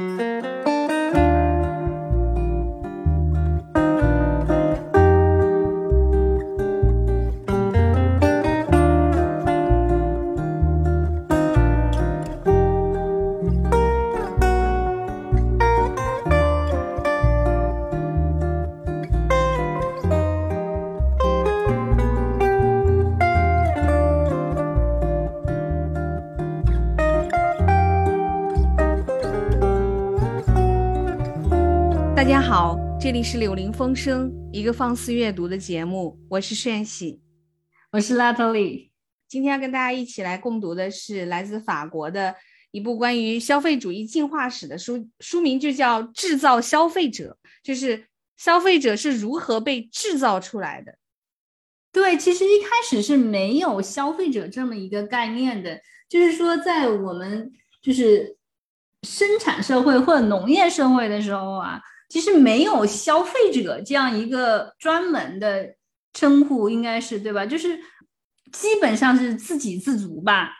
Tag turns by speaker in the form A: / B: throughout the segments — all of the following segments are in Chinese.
A: Mm-hmm. 这里是柳林风声，一个放肆阅读的节目。我是炫喜，
B: 我是拉特里。
A: 今天要跟大家一起来共读的是来自法国的一部关于消费主义进化史的书，书名就叫《制造消费者》，就是消费者是如何被制造出来的。
B: 对，其实一开始是没有消费者这么一个概念的，就是说在我们就是生产社会或者农业社会的时候啊。其实没有消费者这样一个专门的称呼，应该是对吧？就是基本上是自给自足吧。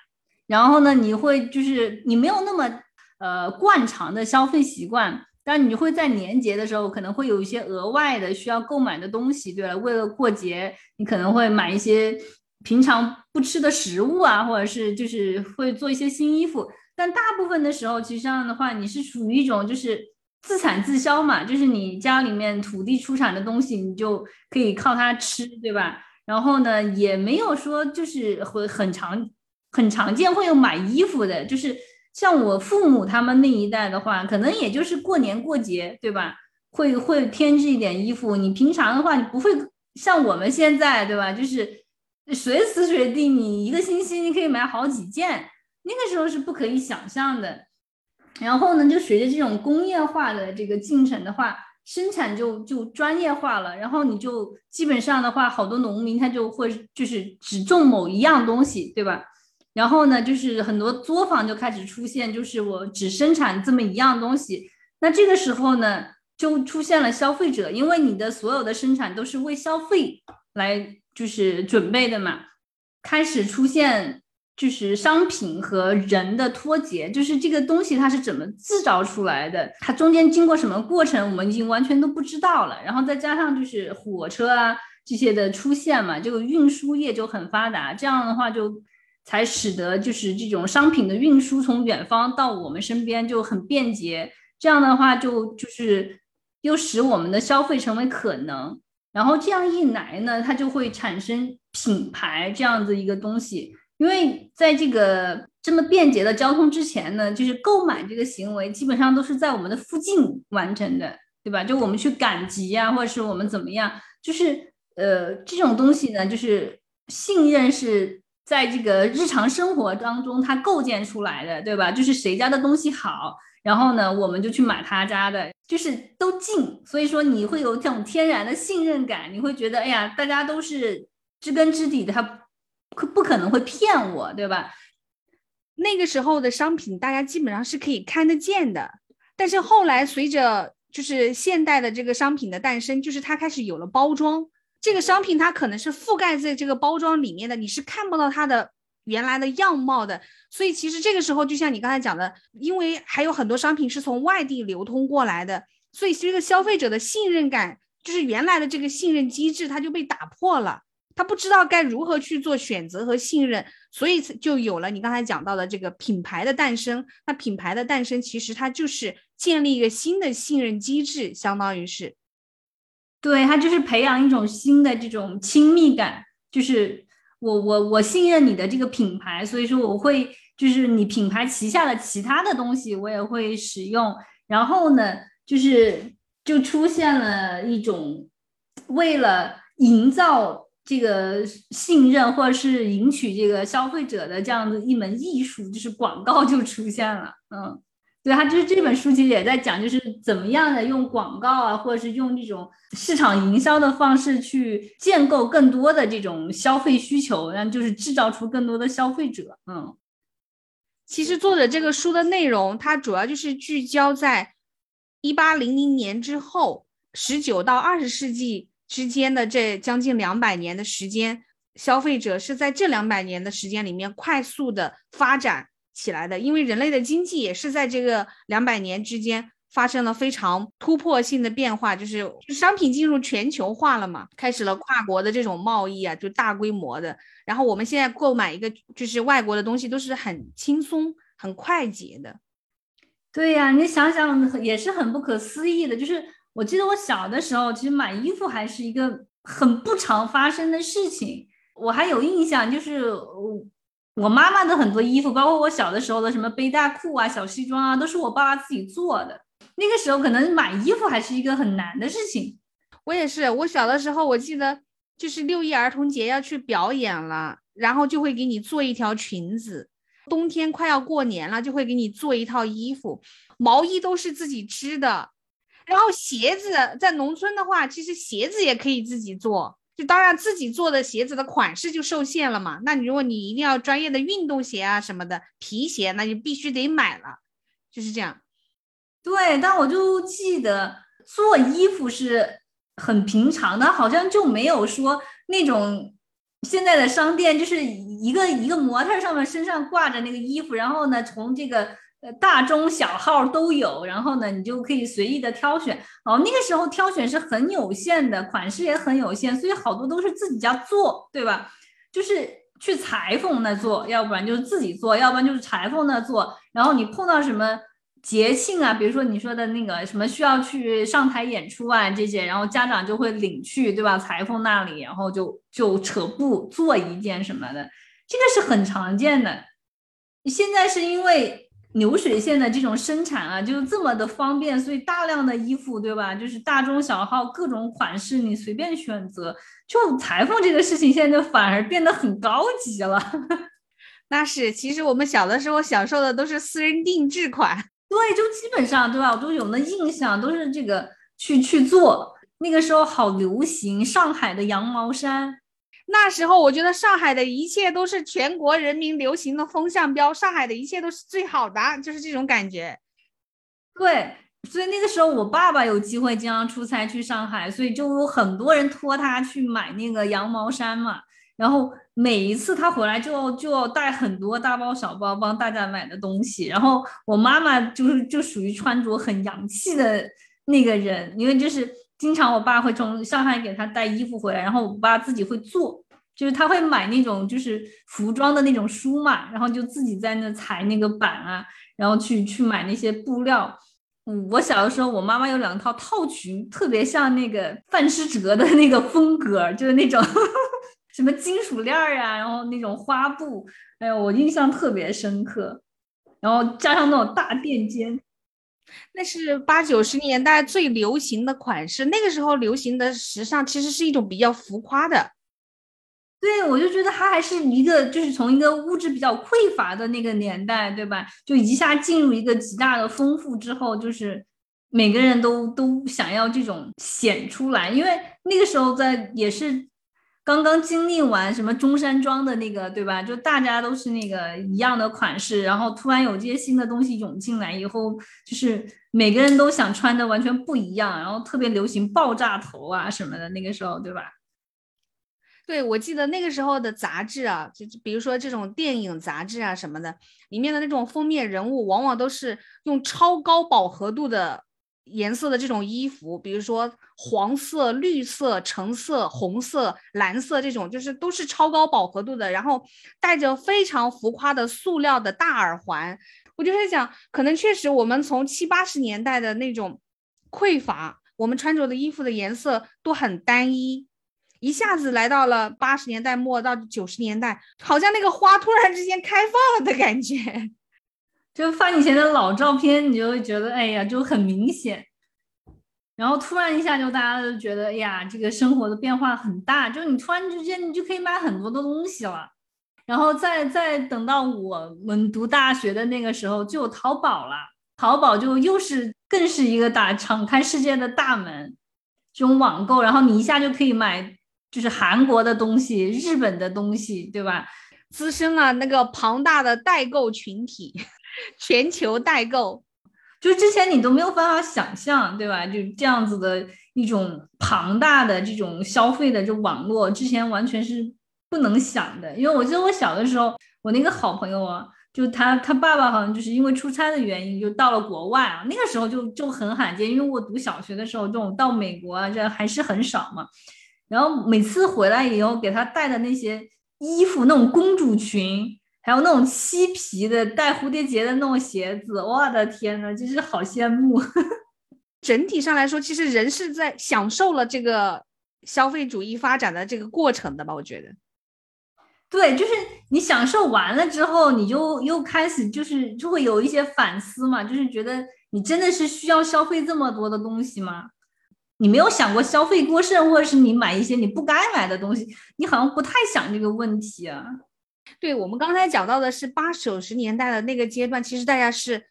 B: 然后呢，你会就是你没有那么呃惯常的消费习惯，但你会在年节的时候可能会有一些额外的需要购买的东西，对了，为了过节，你可能会买一些平常不吃的食物啊，或者是就是会做一些新衣服。但大部分的时候，其实这样的话，你是属于一种就是。自产自销嘛，就是你家里面土地出产的东西，你就可以靠它吃，对吧？然后呢，也没有说就是会很常很常见会有买衣服的，就是像我父母他们那一代的话，可能也就是过年过节，对吧？会会添置一点衣服。你平常的话，你不会像我们现在，对吧？就是随时随地，你一个星期你可以买好几件，那个时候是不可以想象的。然后呢，就随着这种工业化的这个进程的话，生产就就专业化了。然后你就基本上的话，好多农民他就会就是只种某一样东西，对吧？然后呢，就是很多作坊就开始出现，就是我只生产这么一样东西。那这个时候呢，就出现了消费者，因为你的所有的生产都是为消费来就是准备的嘛，开始出现。就是商品和人的脱节，就是这个东西它是怎么制造出来的，它中间经过什么过程，我们已经完全都不知道了。然后再加上就是火车啊这些的出现嘛，这个运输业就很发达，这样的话就才使得就是这种商品的运输从远方到我们身边就很便捷。这样的话就就是又使我们的消费成为可能。然后这样一来呢，它就会产生品牌这样子一个东西。因为在这个这么便捷的交通之前呢，就是购买这个行为基本上都是在我们的附近完成的，对吧？就我们去赶集呀，或者是我们怎么样，就是呃这种东西呢，就是信任是在这个日常生活当中它构建出来的，对吧？就是谁家的东西好，然后呢我们就去买他家的，就是都近，所以说你会有这种天然的信任感，你会觉得哎呀，大家都是知根知底的，他。可不可能会骗我，对吧？
A: 那个时候的商品，大家基本上是可以看得见的。但是后来随着就是现代的这个商品的诞生，就是它开始有了包装。这个商品它可能是覆盖在这个包装里面的，你是看不到它的原来的样貌的。所以其实这个时候，就像你刚才讲的，因为还有很多商品是从外地流通过来的，所以这个消费者的信任感，就是原来的这个信任机制，它就被打破了。他不知道该如何去做选择和信任，所以就有了你刚才讲到的这个品牌的诞生。那品牌的诞生，其实它就是建立一个新的信任机制，相当于是，
B: 对，它就是培养一种新的这种亲密感，就是我我我信任你的这个品牌，所以说我会就是你品牌旗下的其他的东西我也会使用。然后呢，就是就出现了一种为了营造。这个信任或者是赢取这个消费者的这样的一门艺术，就是广告就出现了。嗯，对，他就是这本书其实也在讲，就是怎么样的用广告啊，或者是用这种市场营销的方式去建构更多的这种消费需求，然后就是制造出更多的消费者。嗯，
A: 其实作者这个书的内容，它主要就是聚焦在一八零零年之后，十九到二十世纪。之间的这将近两百年的时间，消费者是在这两百年的时间里面快速的发展、起来的，因为人类的经济也是在这个两百年之间发生了非常突破性的变化，就是商品进入全球化了嘛，开始了跨国的这种贸易啊，就大规模的。然后我们现在购买一个就是外国的东西都是很轻松、很快捷的。
B: 对呀，你想想也是很不可思议的。就是我记得我小的时候，其实买衣服还是一个很不常发生的事情。我还有印象，就是我我妈妈的很多衣服，包括我小的时候的什么背带裤啊、小西装啊，都是我爸爸自己做的。那个时候可能买衣服还是一个很难的事情。
A: 我也是，我小的时候我记得。就是六一儿童节要去表演了，然后就会给你做一条裙子。冬天快要过年了，就会给你做一套衣服。毛衣都是自己织的，然后鞋子在农村的话，其实鞋子也可以自己做。就当然自己做的鞋子的款式就受限了嘛。那你如果你一定要专业的运动鞋啊什么的皮鞋，那就必须得买了。就是这样。
B: 对，但我就记得做衣服是。很平常的，好像就没有说那种现在的商店，就是一个一个模特上面身上挂着那个衣服，然后呢，从这个呃大中小号都有，然后呢，你就可以随意的挑选。哦，那个时候挑选是很有限的，款式也很有限，所以好多都是自己家做，对吧？就是去裁缝那做，要不然就是自己做，要不然就是裁缝那做。然后你碰到什么？节庆啊，比如说你说的那个什么需要去上台演出啊这些，然后家长就会领去，对吧？裁缝那里，然后就就扯布做一件什么的，这个是很常见的。现在是因为流水线的这种生产啊，就是这么的方便，所以大量的衣服，对吧？就是大中小号各种款式，你随便选择。就裁缝这个事情，现在就反而变得很高级了。
A: 那是，其实我们小的时候享受的都是私人定制款。
B: 对，就基本上对吧？我都有那印象，都是这个去去做。那个时候好流行上海的羊毛衫，
A: 那时候我觉得上海的一切都是全国人民流行的风向标，上海的一切都是最好的，就是这种感觉。
B: 对，所以那个时候我爸爸有机会经常出差去上海，所以就有很多人托他去买那个羊毛衫嘛。然后每一次他回来就就要带很多大包小包帮大家买的东西，然后我妈妈就是就属于穿着很洋气的那个人，因为就是经常我爸会从上海给他带衣服回来，然后我爸自己会做，就是他会买那种就是服装的那种书嘛，然后就自己在那裁那个板啊，然后去去买那些布料。我小的时候我妈妈有两套套裙，特别像那个范思哲的那个风格，就是那种。什么金属链儿呀，然后那种花布，哎呦，我印象特别深刻。然后加上那种大垫肩，
A: 那是八九十年代最流行的款式。那个时候流行的时尚其实是一种比较浮夸的。
B: 对，我就觉得它还是一个，就是从一个物质比较匮乏的那个年代，对吧？就一下进入一个极大的丰富之后，就是每个人都都想要这种显出来，因为那个时候在也是。刚刚经历完什么中山装的那个，对吧？就大家都是那个一样的款式，然后突然有这些新的东西涌进来以后，就是每个人都想穿的完全不一样，然后特别流行爆炸头啊什么的，那个时候，对吧？
A: 对，我记得那个时候的杂志啊，就比如说这种电影杂志啊什么的，里面的那种封面人物，往往都是用超高饱和度的。颜色的这种衣服，比如说黄色、绿色、橙色、红色、蓝色这种，就是都是超高饱和度的，然后戴着非常浮夸的塑料的大耳环。我就在想，可能确实我们从七八十年代的那种匮乏，我们穿着的衣服的颜色都很单一，一下子来到了八十年代末到九十年代，好像那个花突然之间开放了的感觉。
B: 就翻以前的老照片，你就会觉得，哎呀，就很明显。然后突然一下，就大家都觉得，哎呀，这个生活的变化很大。就你突然之间，你就可以买很多的东西了。然后再再等到我们读大学的那个时候，就有淘宝了。淘宝就又是更是一个打敞开世界的大门，这种网购，然后你一下就可以买，就是韩国的东西、日本的东西，对吧？
A: 滋生了那个庞大的代购群体。全球代购，
B: 就之前你都没有办法想象，对吧？就这样子的一种庞大的这种消费的这网络，之前完全是不能想的。因为我记得我小的时候，我那个好朋友啊，就他他爸爸好像就是因为出差的原因，就到了国外啊。那个时候就就很罕见，因为我读小学的时候，这种到美国啊，这还是很少嘛。然后每次回来以后，给他带的那些衣服，那种公主裙，还有那种漆皮的带蝴蝶结的那种鞋子，我的天呐，就是好羡慕。
A: 整体上来说，其实人是在享受了这个消费主义发展的这个过程的吧？我觉得。
B: 对，就是你享受完了之后，你就又开始就是就会有一些反思嘛，就是觉得你真的是需要消费这么多的东西吗？你没有想过消费过剩，或者是你买一些你不该买的东西，你好像不太想这个问题啊。
A: 对我们刚才讲到的是八九十年代的那个阶段，其实大家是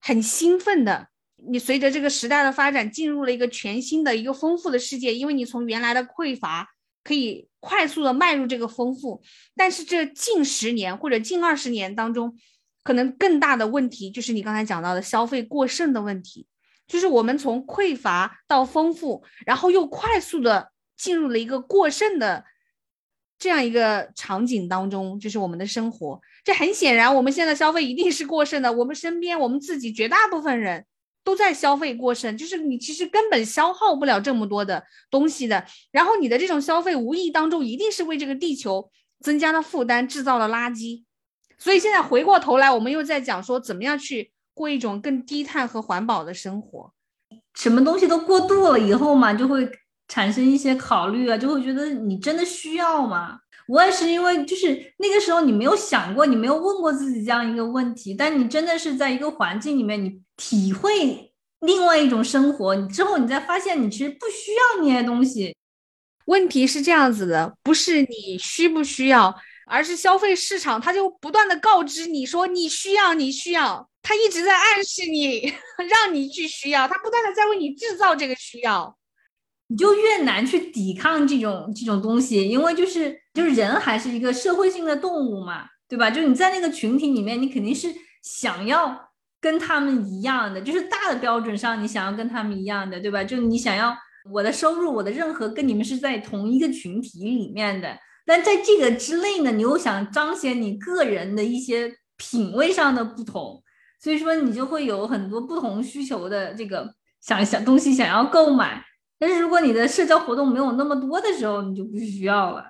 A: 很兴奋的。你随着这个时代的发展，进入了一个全新的一个丰富的世界，因为你从原来的匮乏可以。快速的迈入这个丰富，但是这近十年或者近二十年当中，可能更大的问题就是你刚才讲到的消费过剩的问题，就是我们从匮乏到丰富，然后又快速的进入了一个过剩的这样一个场景当中，就是我们的生活。这很显然，我们现在消费一定是过剩的，我们身边我们自己绝大部分人。都在消费过剩，就是你其实根本消耗不了这么多的东西的。然后你的这种消费，无意当中一定是为这个地球增加了负担，制造了垃圾。所以现在回过头来，我们又在讲说，怎么样去过一种更低碳和环保的生活。
B: 什么东西都过度了以后嘛，就会产生一些考虑啊，就会觉得你真的需要吗？我也是因为就是那个时候你没有想过，你没有问过自己这样一个问题，但你真的是在一个环境里面，你体会另外一种生活，你之后你再发现你其实不需要那些东西。
A: 问题是这样子的，不是你需不需要，而是消费市场它就不断的告知你说你需要，你需要，它一直在暗示你，让你去需要，它不断的在为你制造这个需要。
B: 你就越难去抵抗这种这种东西，因为就是就是人还是一个社会性的动物嘛，对吧？就你在那个群体里面，你肯定是想要跟他们一样的，就是大的标准上你想要跟他们一样的，对吧？就你想要我的收入，我的任何跟你们是在同一个群体里面的，但在这个之内呢，你又想彰显你个人的一些品味上的不同，所以说你就会有很多不同需求的这个想想东西想要购买。但是如果你的社交活动没有那么多的时候，你就不需要了。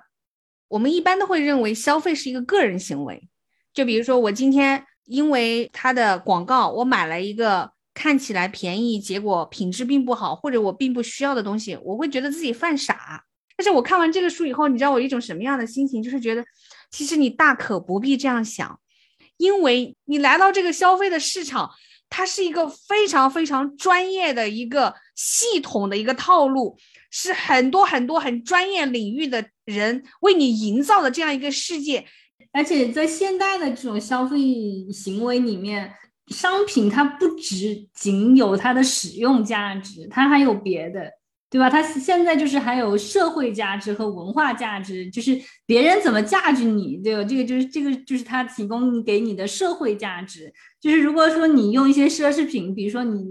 A: 我们一般都会认为消费是一个个人行为，就比如说我今天因为它的广告，我买了一个看起来便宜，结果品质并不好，或者我并不需要的东西，我会觉得自己犯傻。但是我看完这个书以后，你知道我一种什么样的心情？就是觉得其实你大可不必这样想，因为你来到这个消费的市场。它是一个非常非常专业的一个系统的一个套路，是很多很多很专业领域的人为你营造的这样一个世界。
B: 而且在现代的这种消费行为里面，商品它不只仅有它的使用价值，它还有别的。对吧？它现在就是还有社会价值和文化价值，就是别人怎么价值你，对吧？这个就是这个就是它提供给你的社会价值。就是如果说你用一些奢侈品，比如说你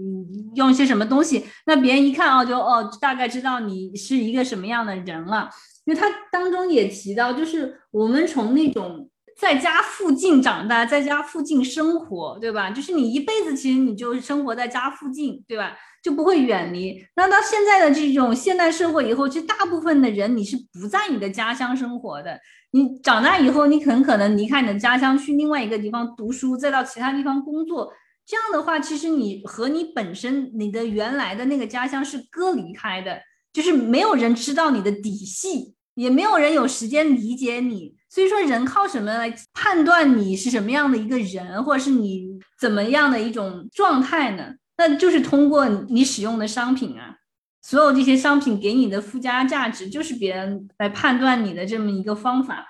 B: 用一些什么东西，那别人一看哦，就哦大概知道你是一个什么样的人了。因为它当中也提到，就是我们从那种在家附近长大，在家附近生活，对吧？就是你一辈子其实你就生活在家附近，对吧？就不会远离。那到现在的这种现代社会以后，其实大部分的人你是不在你的家乡生活的。你长大以后，你很可能离开你的家乡，去另外一个地方读书，再到其他地方工作。这样的话，其实你和你本身你的原来的那个家乡是割离开的，就是没有人知道你的底细，也没有人有时间理解你。所以说，人靠什么来判断你是什么样的一个人，或者是你怎么样的一种状态呢？那就是通过你使用的商品啊，所有这些商品给你的附加价值，就是别人来判断你的这么一个方法。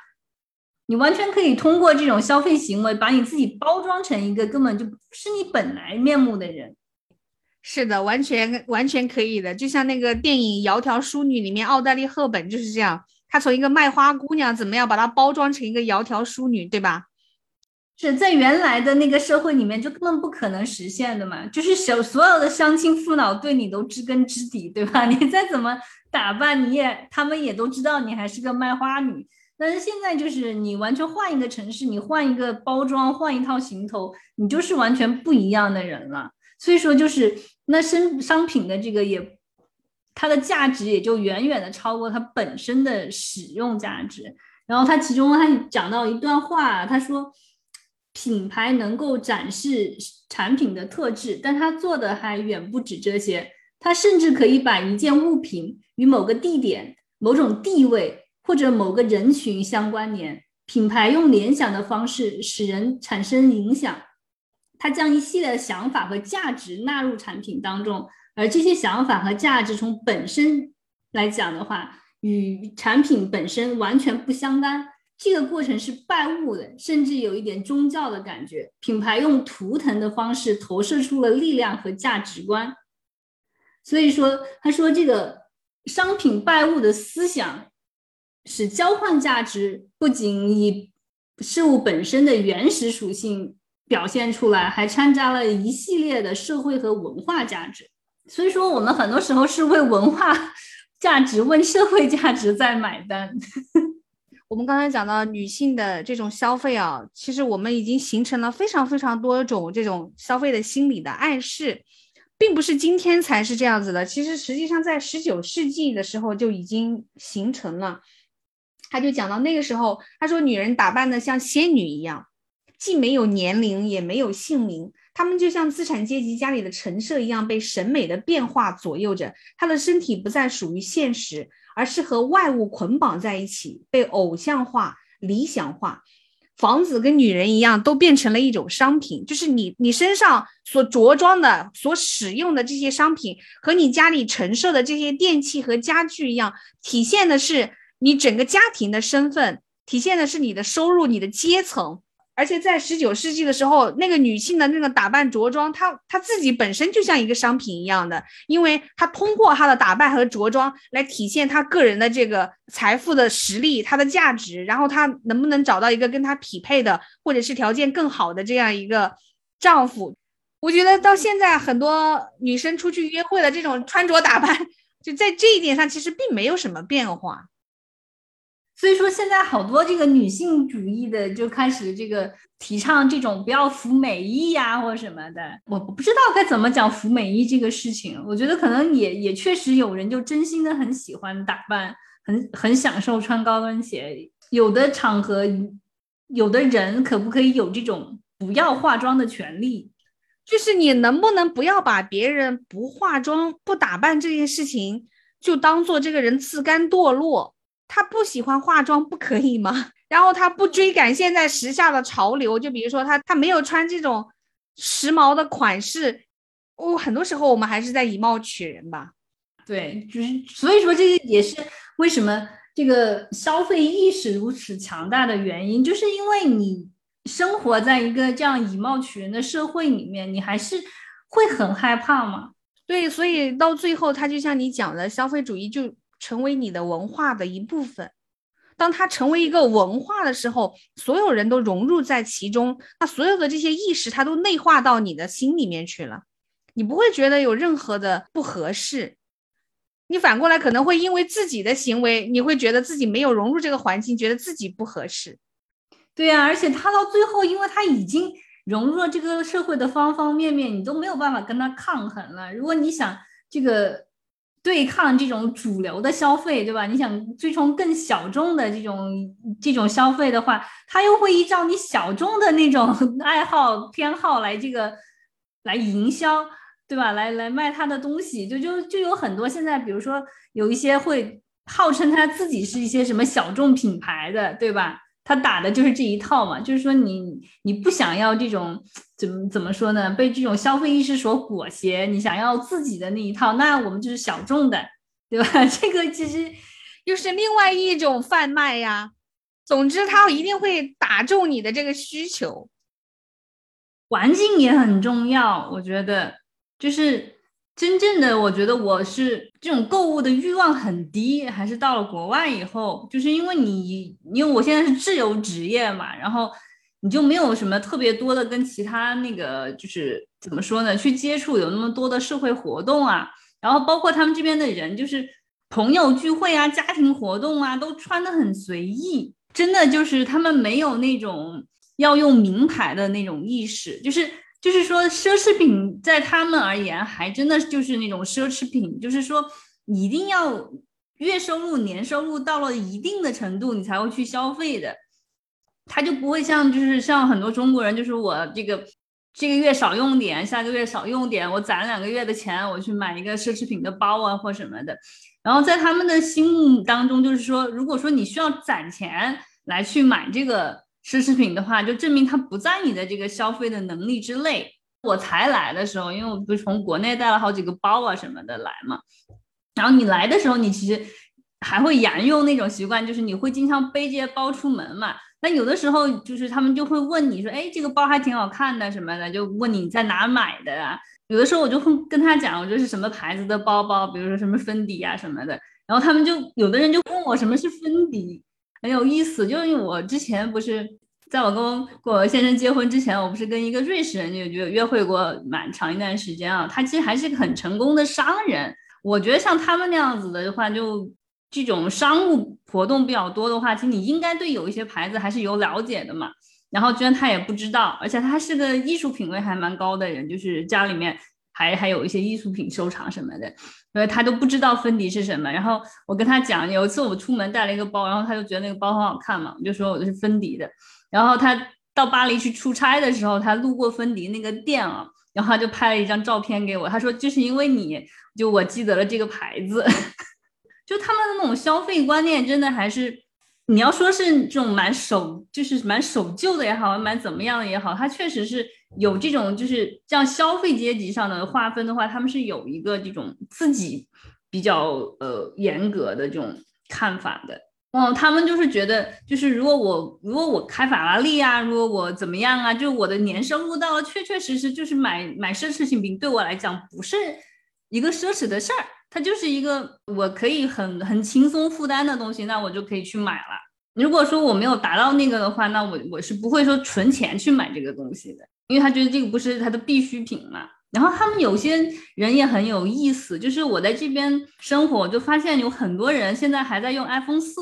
B: 你完全可以通过这种消费行为，把你自己包装成一个根本就不是你本来面目的人。
A: 是的，完全完全可以的。就像那个电影《窈窕淑女》里面，奥黛丽·赫本就是这样，她从一个卖花姑娘怎么样把她包装成一个窈窕淑女，对吧？
B: 是在原来的那个社会里面就根本不可能实现的嘛，就是小所有的乡亲父老对你都知根知底，对吧？你再怎么打扮，你也他们也都知道你还是个卖花女，但是现在就是你完全换一个城市，你换一个包装，换一套行头，你就是完全不一样的人了。所以说，就是那生商品的这个也，它的价值也就远远的超过它本身的使用价值。然后他其中他讲到一段话，他说，品牌能够展示产品的特质，但它做的还远不止这些。它甚至可以把一件物品与某个地点、某种地位或者某个人群相关联。品牌用联想的方式使人产生影响，他将一系列的想法和价值纳入产品当中，而这些想法和价值从本身来讲的话，与产品本身完全不相干。这个过程是拜物的，甚至有一点宗教的感觉。品牌用图腾的方式投射出了力量和价值观。所以说，他说这个商品拜物的思想，使交换价值不仅以事物本身的原始属性表现出来，还掺杂了一系列的社会和文化价值。所以说，我们很多时候是为文化 价值、为社会价值在买单。
A: 我们刚才讲到女性的这种消费啊，其实我们已经形成了非常非常多种这种消费的心理的暗示。并不是今天才是这样子的，其实实际上在十九世纪的时候就已经形成了。他就讲到那个时候，他说女人打扮的像仙女一样，既没有年龄也没有姓名，她们就像资产阶级家里的陈设一样，被审美的变化左右着。她的身体不再属于现实，而是和外物捆绑在一起，被偶像化、理想化。房子跟女人一样，都变成了一种商品，就是你你身上所着装的、所使用的这些商品，和你家里陈设的这些电器和家具一样，体现的是你整个家庭的身份，体现的是你的收入、你的阶层。而且在十九世纪的时候，那个女性的那个打扮着装，她她自己本身就像一个商品一样的，因为她通过她的打扮和着装来体现她个人的这个财富的实力、她的价值，然后她能不能找到一个跟她匹配的，或者是条件更好的这样一个丈夫。我觉得到现在很多女生出去约会的这种穿着打扮，就在这一点上其实并没有什么变化。
B: 所以说，现在好多这个女性主义的就开始这个提倡这种不要服美役呀，或什么的。我不知道该怎么讲服美役这个事情。我觉得可能也也确实有人就真心的很喜欢打扮，很很享受穿高跟鞋。有的场合，有的人可不可以有这种不要化妆的权利？
A: 就是你能不能不要把别人不化妆、不打扮这件事情就当做这个人自甘堕落？他不喜欢化妆，不可以吗？然后他不追赶现在时下的潮流，就比如说他他没有穿这种时髦的款式，哦，很多时候我们还是在以貌取人吧。
B: 对，就是所以说这个也是为什么这个消费意识如此强大的原因，就是因为你生活在一个这样以貌取人的社会里面，你还是会很害怕嘛。
A: 对，所以到最后，他就像你讲的，消费主义就。成为你的文化的一部分，当它成为一个文化的时候，所有人都融入在其中，那所有的这些意识，它都内化到你的心里面去了，你不会觉得有任何的不合适，你反过来可能会因为自己的行为，你会觉得自己没有融入这个环境，觉得自己不合适。
B: 对呀，而且他到最后，因为他已经融入了这个社会的方方面面，你都没有办法跟他抗衡了。如果你想这个。对抗这种主流的消费，对吧？你想追从更小众的这种这种消费的话，他又会依照你小众的那种 爱好偏好来这个来营销，对吧？来来卖他的东西，就就就有很多现在，比如说有一些会号称他自己是一些什么小众品牌的，对吧？他打的就是这一套嘛，就是说你你不想要这种怎么怎么说呢？被这种消费意识所裹挟，你想要自己的那一套，那我们就是小众的，对吧？这个其实
A: 又是另外一种贩卖呀。总之，他一定会打中你的这个需求。
B: 环境也很重要，我觉得就是。真正的，我觉得我是这种购物的欲望很低，还是到了国外以后，就是因为你，因为我现在是自由职业嘛，然后你就没有什么特别多的跟其他那个，就是怎么说呢，去接触有那么多的社会活动啊，然后包括他们这边的人，就是朋友聚会啊、家庭活动啊，都穿的很随意，真的就是他们没有那种要用名牌的那种意识，就是就是说奢侈品在他们而言还真的就是那种奢侈品，就是说一定要月收入、年收入到了一定的程度，你才会去消费的。他就不会像就是像很多中国人，就是我这个这个月少用点，下个月少用点，我攒两个月的钱，我去买一个奢侈品的包啊或什么的。然后在他们的心目当中，就是说，如果说你需要攒钱来去买这个奢侈品的话，就证明它不在你的这个消费的能力之内。我才来的时候，因为我不是从国内带了好几个包啊什么的来嘛，然后你来的时候，你其实还会沿用那种习惯，就是你会经常背这些包出门嘛。那有的时候就是他们就会问你说，哎，这个包还挺好看的什么的，就问你在哪买的啊？有的时候我就会跟他讲，我这是什么牌子的包包，比如说什么芬迪啊什么的。然后他们就有的人就问我什么是芬迪，很有意思。就因为我之前不是在我跟我先生结婚之前，我不是跟一个瑞士人就就约会过蛮长一段时间啊。他其实还是个很成功的商人。我觉得像他们那样子的话，就。这种商务活动比较多的话，其实你应该对有一些牌子还是有了解的嘛。然后居然他也不知道，而且他是个艺术品味还蛮高的人，就是家里面还还有一些艺术品收藏什么的，所以他都不知道芬迪是什么。然后我跟他讲，有一次我出门带了一个包，然后他就觉得那个包很好看嘛，我就说我的是芬迪的。然后他到巴黎去出差的时候，他路过芬迪那个店啊，然后他就拍了一张照片给我，他说就是因为你就我记得了这个牌子。就他们的那种消费观念，真的还是你要说是这种蛮守，就是蛮守旧的也好，蛮怎么样的也好，它确实是有这种就是像消费阶级上的划分的话，他们是有一个这种自己比较呃严格的这种看法的。哦，他们就是觉得，就是如果我如果我开法拉利啊，如果我怎么样啊，就我的年收入到了，确确实实就是买买奢侈品，对我来讲不是一个奢侈的事儿。它就是一个我可以很很轻松负担的东西，那我就可以去买了。如果说我没有达到那个的话，那我我是不会说存钱去买这个东西的，因为他觉得这个不是他的必需品嘛。然后他们有些人也很有意思，就是我在这边生活，就发现有很多人现在还在用 iPhone 四，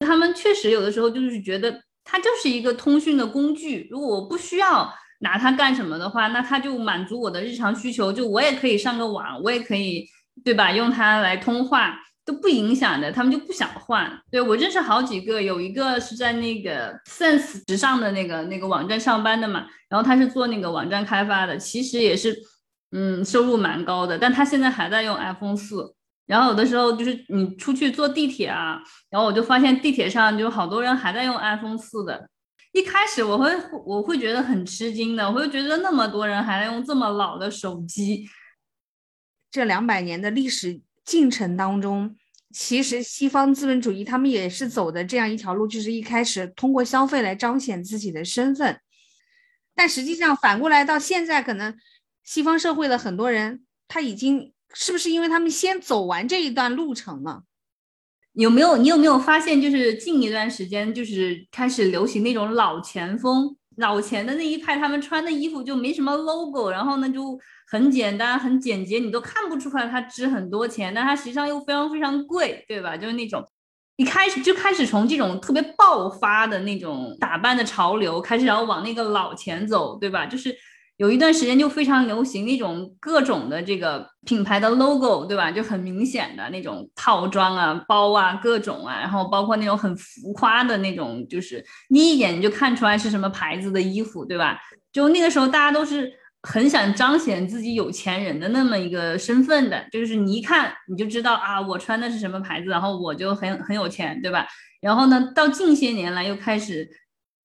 B: 他们确实有的时候就是觉得它就是一个通讯的工具，如果我不需要拿它干什么的话，那它就满足我的日常需求，就我也可以上个网，我也可以。对吧？用它来通话都不影响的，他们就不想换。对我认识好几个，有一个是在那个 Sense 时尚的那个那个网站上班的嘛，然后他是做那个网站开发的，其实也是，嗯，收入蛮高的。但他现在还在用 iPhone 四。然后有的时候就是你出去坐地铁啊，然后我就发现地铁上就好多人还在用 iPhone 四的。一开始我会我会觉得很吃惊的，我会觉得那么多人还在用这么老的手机。
A: 这两百年的历史进程当中，其实西方资本主义他们也是走的这样一条路，就是一开始通过消费来彰显自己的身份，但实际上反过来到现在，可能西方社会的很多人他已经是不是因为他们先走完这一段路程了？
B: 有没有你有没有发现，就是近一段时间就是开始流行那种老钱风，老钱的那一派，他们穿的衣服就没什么 logo，然后呢就。很简单，很简洁，你都看不出来它值很多钱，但它实际上又非常非常贵，对吧？就是那种一开始就开始从这种特别爆发的那种打扮的潮流开始，然后往那个老钱走，对吧？就是有一段时间就非常流行那种各种的这个品牌的 logo，对吧？就很明显的那种套装啊、包啊、各种啊，然后包括那种很浮夸的那种，就是你一眼你就看出来是什么牌子的衣服，对吧？就那个时候大家都是。很想彰显自己有钱人的那么一个身份的，就是你一看你就知道啊，我穿的是什么牌子，然后我就很很有钱，对吧？然后呢，到近些年来又开始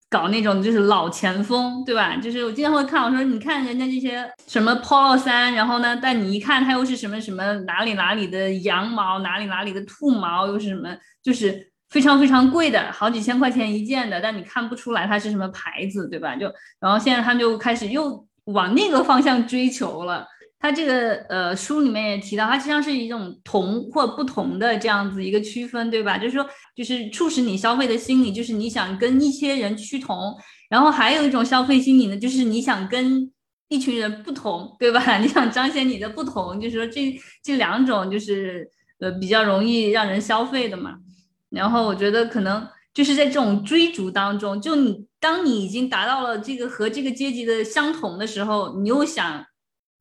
B: 搞那种就是老钱风，对吧？就是我经常会看，我说你看人家这些什么 polo 衫，然后呢，但你一看它又是什么什么哪里哪里的羊毛，哪里哪里的兔毛，又是什么，就是非常非常贵的，好几千块钱一件的，但你看不出来它是什么牌子，对吧？就然后现在他们就开始又。往那个方向追求了，他这个呃书里面也提到，它实际上是一种同或不同的这样子一个区分，对吧？就是说，就是促使你消费的心理，就是你想跟一些人趋同，然后还有一种消费心理呢，就是你想跟一群人不同，对吧？你想彰显你的不同，就是说这这两种就是呃比较容易让人消费的嘛。然后我觉得可能就是在这种追逐当中，就你当你已经达到了这个和这个阶级的相同的时候，你又想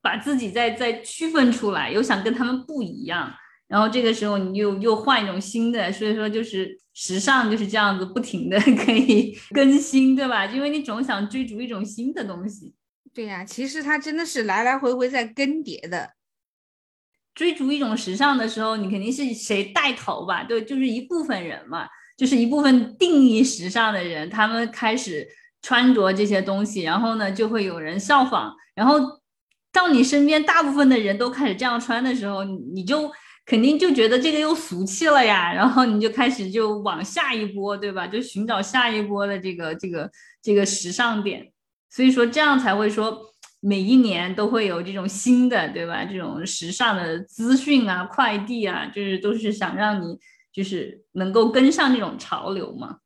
B: 把自己再再区分出来，又想跟他们不一样，然后这个时候你又又换一种新的，所以说就是时尚就是这样子不停的 可以更新，对吧？因为你总想追逐一种新的东西。
A: 对呀，其实它真的是来来回回在更迭的。
B: 追逐一种时尚的时候，你肯定是谁带头吧？对，就是一部分人嘛，就是一部分定义时尚的人，他们开始穿着这些东西，然后呢，就会有人效仿。然后，到你身边大部分的人都开始这样穿的时候，你就肯定就觉得这个又俗气了呀。然后你就开始就往下一波，对吧？就寻找下一波的这个这个这个时尚点。所以说，这样才会说。每一年都会有这种新的，对吧？这种时尚的资讯啊，快递啊，就是都是想让你就是能够跟上这种潮流嘛。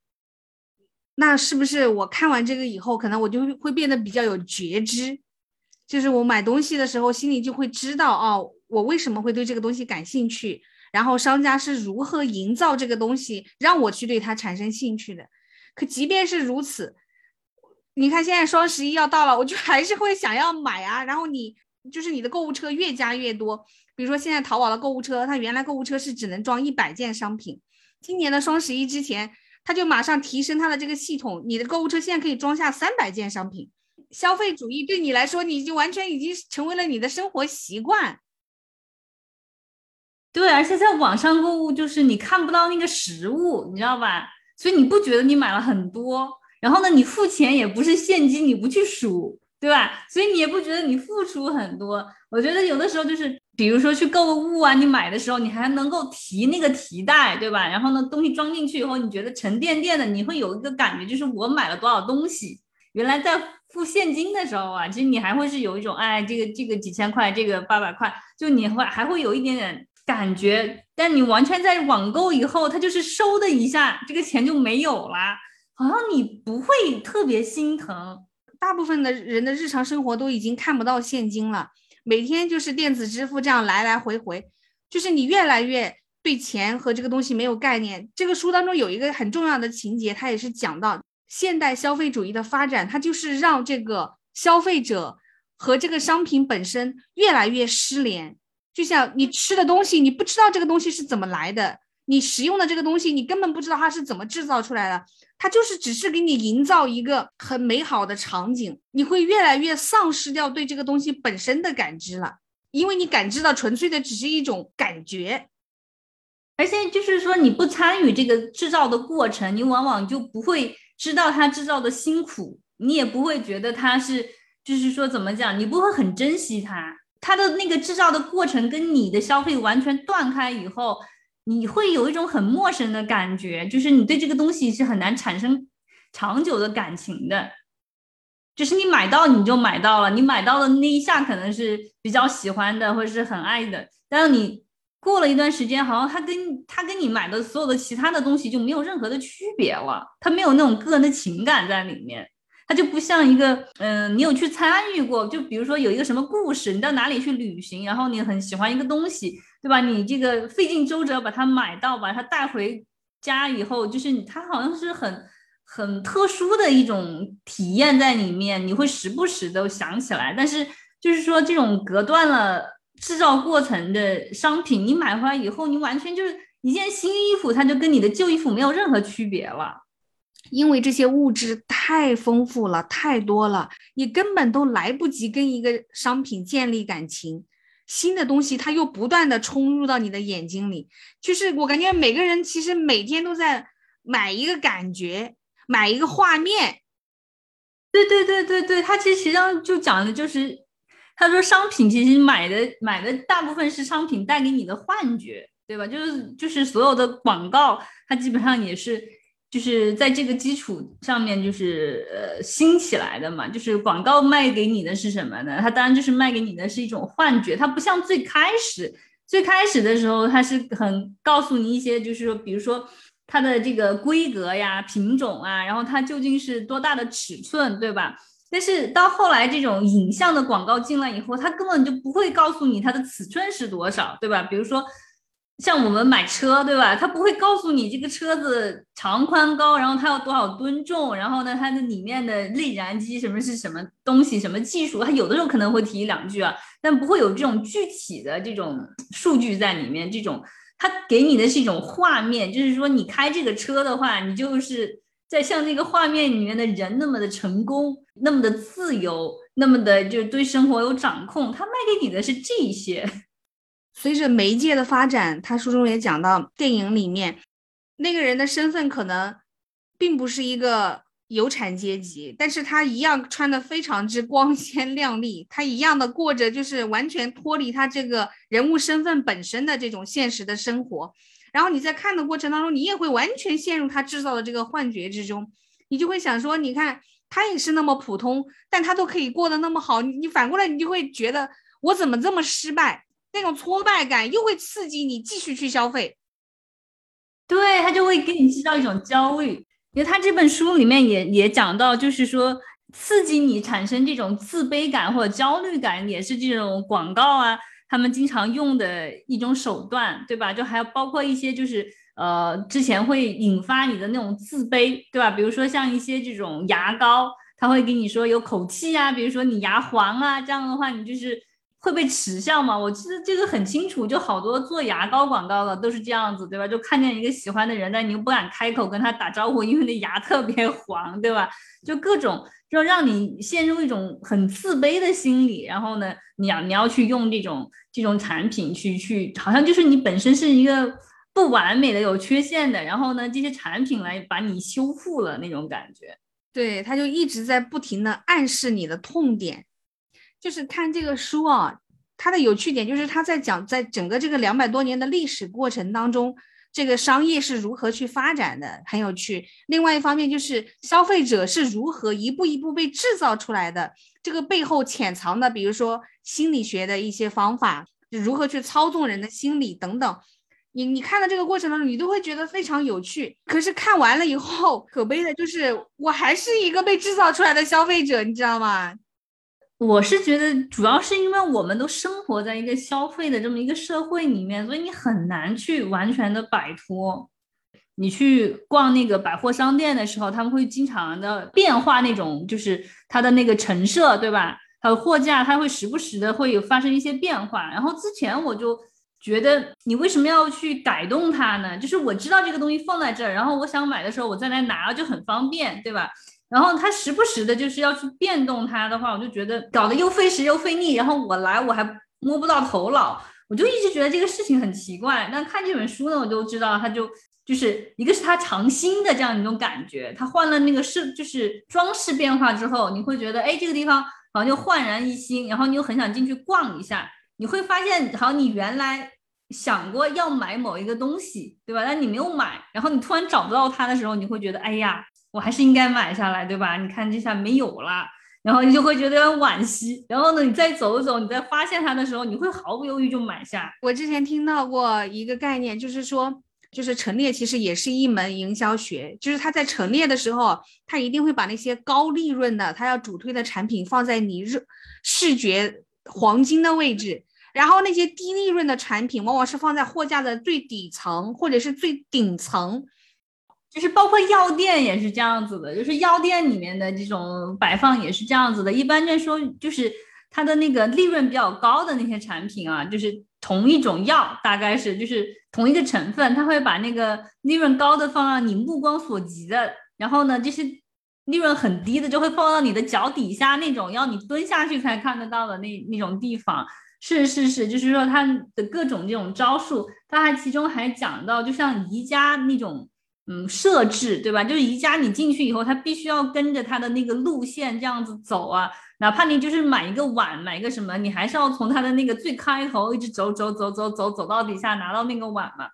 A: 那是不是我看完这个以后，可能我就会变得比较有觉知？就是我买东西的时候，心里就会知道哦，我为什么会对这个东西感兴趣，然后商家是如何营造这个东西让我去对它产生兴趣的。可即便是如此。你看，现在双十一要到了，我就还是会想要买啊。然后你就是你的购物车越加越多，比如说现在淘宝的购物车，它原来购物车是只能装一百件商品，今年的双十一之前，它就马上提升它的这个系统，你的购物车现在可以装下三百件商品。消费主义对你来说，你就完全已经成为了你的生活习惯。
B: 对，而且在网上购物，就是你看不到那个实物，你知道吧？所以你不觉得你买了很多。然后呢，你付钱也不是现金，你不去数，对吧？所以你也不觉得你付出很多。我觉得有的时候就是，比如说去购物啊，你买的时候你还能够提那个提袋，对吧？然后呢，东西装进去以后，你觉得沉甸甸的，你会有一个感觉，就是我买了多少东西。原来在付现金的时候啊，其实你还会是有一种，哎，这个这个几千块，这个八百块，就你会还会有一点点感觉。但你完全在网购以后，它就是收的一下，这个钱就没有了。好像你不会特别心疼，
A: 大部分的人的日常生活都已经看不到现金了，每天就是电子支付这样来来回回，就是你越来越对钱和这个东西没有概念。这个书当中有一个很重要的情节，它也是讲到现代消费主义的发展，它就是让这个消费者和这个商品本身越来越失联。就像你吃的东西，你不知道这个东西是怎么来的，你食用的这个东西，你根本不知道它是怎么制造出来的。它就是只是给你营造一个很美好的场景，你会越来越丧失掉对这个东西本身的感知了，因为你感知到纯粹的只是一种感觉，
B: 而且就是说你不参与这个制造的过程，你往往就不会知道它制造的辛苦，你也不会觉得它是，就是说怎么讲，你不会很珍惜它，它的那个制造的过程跟你的消费完全断开以后。你会有一种很陌生的感觉，就是你对这个东西是很难产生长久的感情的。就是你买到你就买到了，你买到的那一下可能是比较喜欢的或者是很爱的，但是你过了一段时间，好像它跟它跟你买的所有的其他的东西就没有任何的区别了，它没有那种个人的情感在里面。它就不像一个，嗯，你有去参与过，就比如说有一个什么故事，你到哪里去旅行，然后你很喜欢一个东西，对吧？你这个费尽周折把它买到，把它带回家以后，就是它好像是很很特殊的一种体验在里面，你会时不时都想起来。但是就是说这种隔断了制造过程的商品，你买回来以后，你完全就是一件新衣服，它就跟你的旧衣服没有任何区别了。
A: 因为这些物质太丰富了，太多了，你根本都来不及跟一个商品建立感情。新的东西它又不断的冲入到你的眼睛里，就是我感觉每个人其实每天都在买一个感觉，买一个画面。
B: 对对对对对，他其实实际上就讲的就是，他说商品其实买的买的大部分是商品带给你的幻觉，对吧？就是就是所有的广告，它基本上也是。就是在这个基础上面，就是呃兴起来的嘛。就是广告卖给你的是什么呢？它当然就是卖给你的是一种幻觉。它不像最开始，最开始的时候，它是很告诉你一些，就是说，比如说它的这个规格呀、品种啊，然后它究竟是多大的尺寸，对吧？但是到后来这种影像的广告进来以后，它根本就不会告诉你它的尺寸是多少，对吧？比如说。像我们买车，对吧？他不会告诉你这个车子长宽高，然后它有多少吨重，然后呢，它的里面的内燃机什么是什么东西，什么技术，它有的时候可能会提两句啊，但不会有这种具体的这种数据在里面。这种它给你的是一种画面，就是说你开这个车的话，你就是在像那个画面里面的人那么的成功，那么的自由，那么的就对生活有掌控。他卖给你的是这些。
A: 随着媒介的发展，他书中也讲到，电影里面那个人的身份可能并不是一个有产阶级，但是他一样穿的非常之光鲜亮丽，他一样的过着就是完全脱离他这个人物身份本身的这种现实的生活。然后你在看的过程当中，你也会完全陷入他制造的这个幻觉之中，你就会想说，你看他也是那么普通，但他都可以过得那么好，你反过来你就会觉得我怎么这么失败？那种挫败感又会刺激你继续去消费，
B: 对他就会给你制造一种焦虑。因为他这本书里面也也讲到，就是说刺激你产生这种自卑感或者焦虑感，也是这种广告啊，他们经常用的一种手段，对吧？就还有包括一些就是呃，之前会引发你的那种自卑，对吧？比如说像一些这种牙膏，他会给你说有口气啊，比如说你牙黄啊，这样的话你就是。会被耻笑吗？我其实这个很清楚，就好多做牙膏广告的都是这样子，对吧？就看见一个喜欢的人，但你又不敢开口跟他打招呼，因为那牙特别黄，对吧？就各种就让你陷入一种很自卑的心理，然后呢，你要你要去用这种这种产品去去，好像就是你本身是一个不完美的、有缺陷的，然后呢，这些产品来把你修复了那种感觉。
A: 对，他就一直在不停的暗示你的痛点。就是看这个书啊，它的有趣点就是他在讲，在整个这个两百多年的历史过程当中，这个商业是如何去发展的，很有趣。另外一方面就是消费者是如何一步一步被制造出来的，这个背后潜藏的，比如说心理学的一些方法，如何去操纵人的心理等等。你你看到这个过程当中，你都会觉得非常有趣。可是看完了以后，可悲的就是我还是一个被制造出来的消费者，你知道吗？
B: 我是觉得，主要是因为我们都生活在一个消费的这么一个社会里面，所以你很难去完全的摆脱。你去逛那个百货商店的时候，他们会经常的变化那种，就是它的那个陈设，对吧？还有货架，它会时不时的会有发生一些变化。然后之前我就觉得，你为什么要去改动它呢？就是我知道这个东西放在这儿，然后我想买的时候，我再来拿就很方便，对吧？然后他时不时的就是要去变动它的话，我就觉得搞得又费时又费力。然后我来我还摸不到头脑，我就一直觉得这个事情很奇怪。那看这本书呢，我就知道他就就是一个是他尝新的这样一种感觉，他换了那个饰就是装饰变化之后，你会觉得哎这个地方好像就焕然一新，然后你又很想进去逛一下。你会发现好像你原来想过要买某一个东西，对吧？但你没有买，然后你突然找不到它的时候，你会觉得哎呀。我还是应该买下来，对吧？你看这下没有了，然后你就会觉得惋惜。然后呢，你再走一走，你再发现它的时候，你会毫不犹豫就买下。
A: 我之前听到过一个概念，就是说，就是陈列其实也是一门营销学，就是他在陈列的时候，他一定会把那些高利润的、他要主推的产品放在你热视觉黄金的位置，然后那些低利润的产品往往是放在货架的最底层或者是最顶层。
B: 就是包括药店也是这样子的，就是药店里面的这种摆放也是这样子的。一般来说，就是它的那个利润比较高的那些产品啊，就是同一种药，大概是就是同一个成分，它会把那个利润高的放到你目光所及的，然后呢，这些利润很低的就会放到你的脚底下那种要你蹲下去才看得到的那那种地方。是是是，就是说它的各种这种招数，它还其中还讲到，就像宜家那种。嗯，设置对吧？就是宜家，你进去以后，他必须要跟着他的那个路线这样子走啊。哪怕你就是买一个碗，买一个什么，你还是要从他的那个最开头一直走走走走走走到底下拿到那个碗嘛。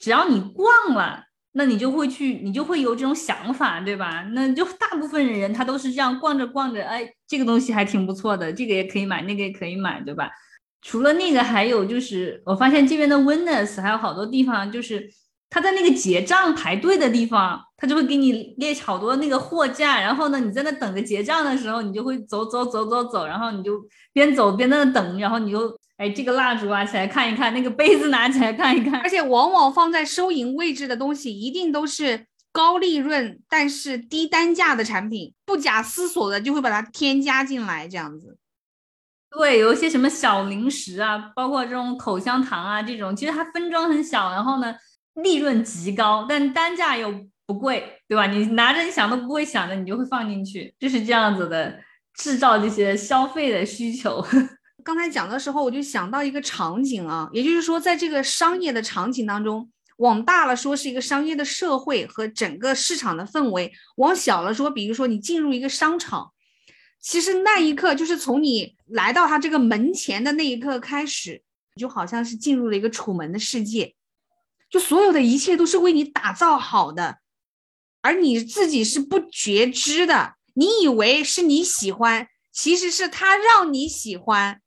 B: 只要你逛了，那你就会去，你就会有这种想法，对吧？那就大部分人他都是这样逛着逛着，哎，这个东西还挺不错的，这个也可以买，那个也可以买，对吧？除了那个，还有就是我发现这边的 Winners 还有好多地方就是。他在那个结账排队的地方，他就会给你列好多那个货架，然后呢，你在那等着结账的时候，你就会走走走走走，然后你就边走边在那等，然后你就哎，这个蜡烛啊，起来看一看；那个杯子拿起来看一看。
A: 而且往往放在收银位置的东西，一定都是高利润但是低单价的产品，不假思索的就会把它添加进来，这样子。
B: 对，有一些什么小零食啊，包括这种口香糖啊，这种其实它分装很小，然后呢，利润极高，但单价又不贵，对吧？你拿着你想都不会想的，你就会放进去，就是这样子的，制造这些消费的需求。
A: 刚才讲的时候，我就想到一个场景啊，也就是说，在这个商业的场景当中，往大了说是一个商业的社会和整个市场的氛围；往小了说，比如说你进入一个商场，其实那一刻就是从你来到他这个门前的那一刻开始，就好像是进入了一个楚门的世界，就所有的一切都是为你打造好的，而你自己是不觉知的，你以为是你喜欢，其实是他让你喜欢。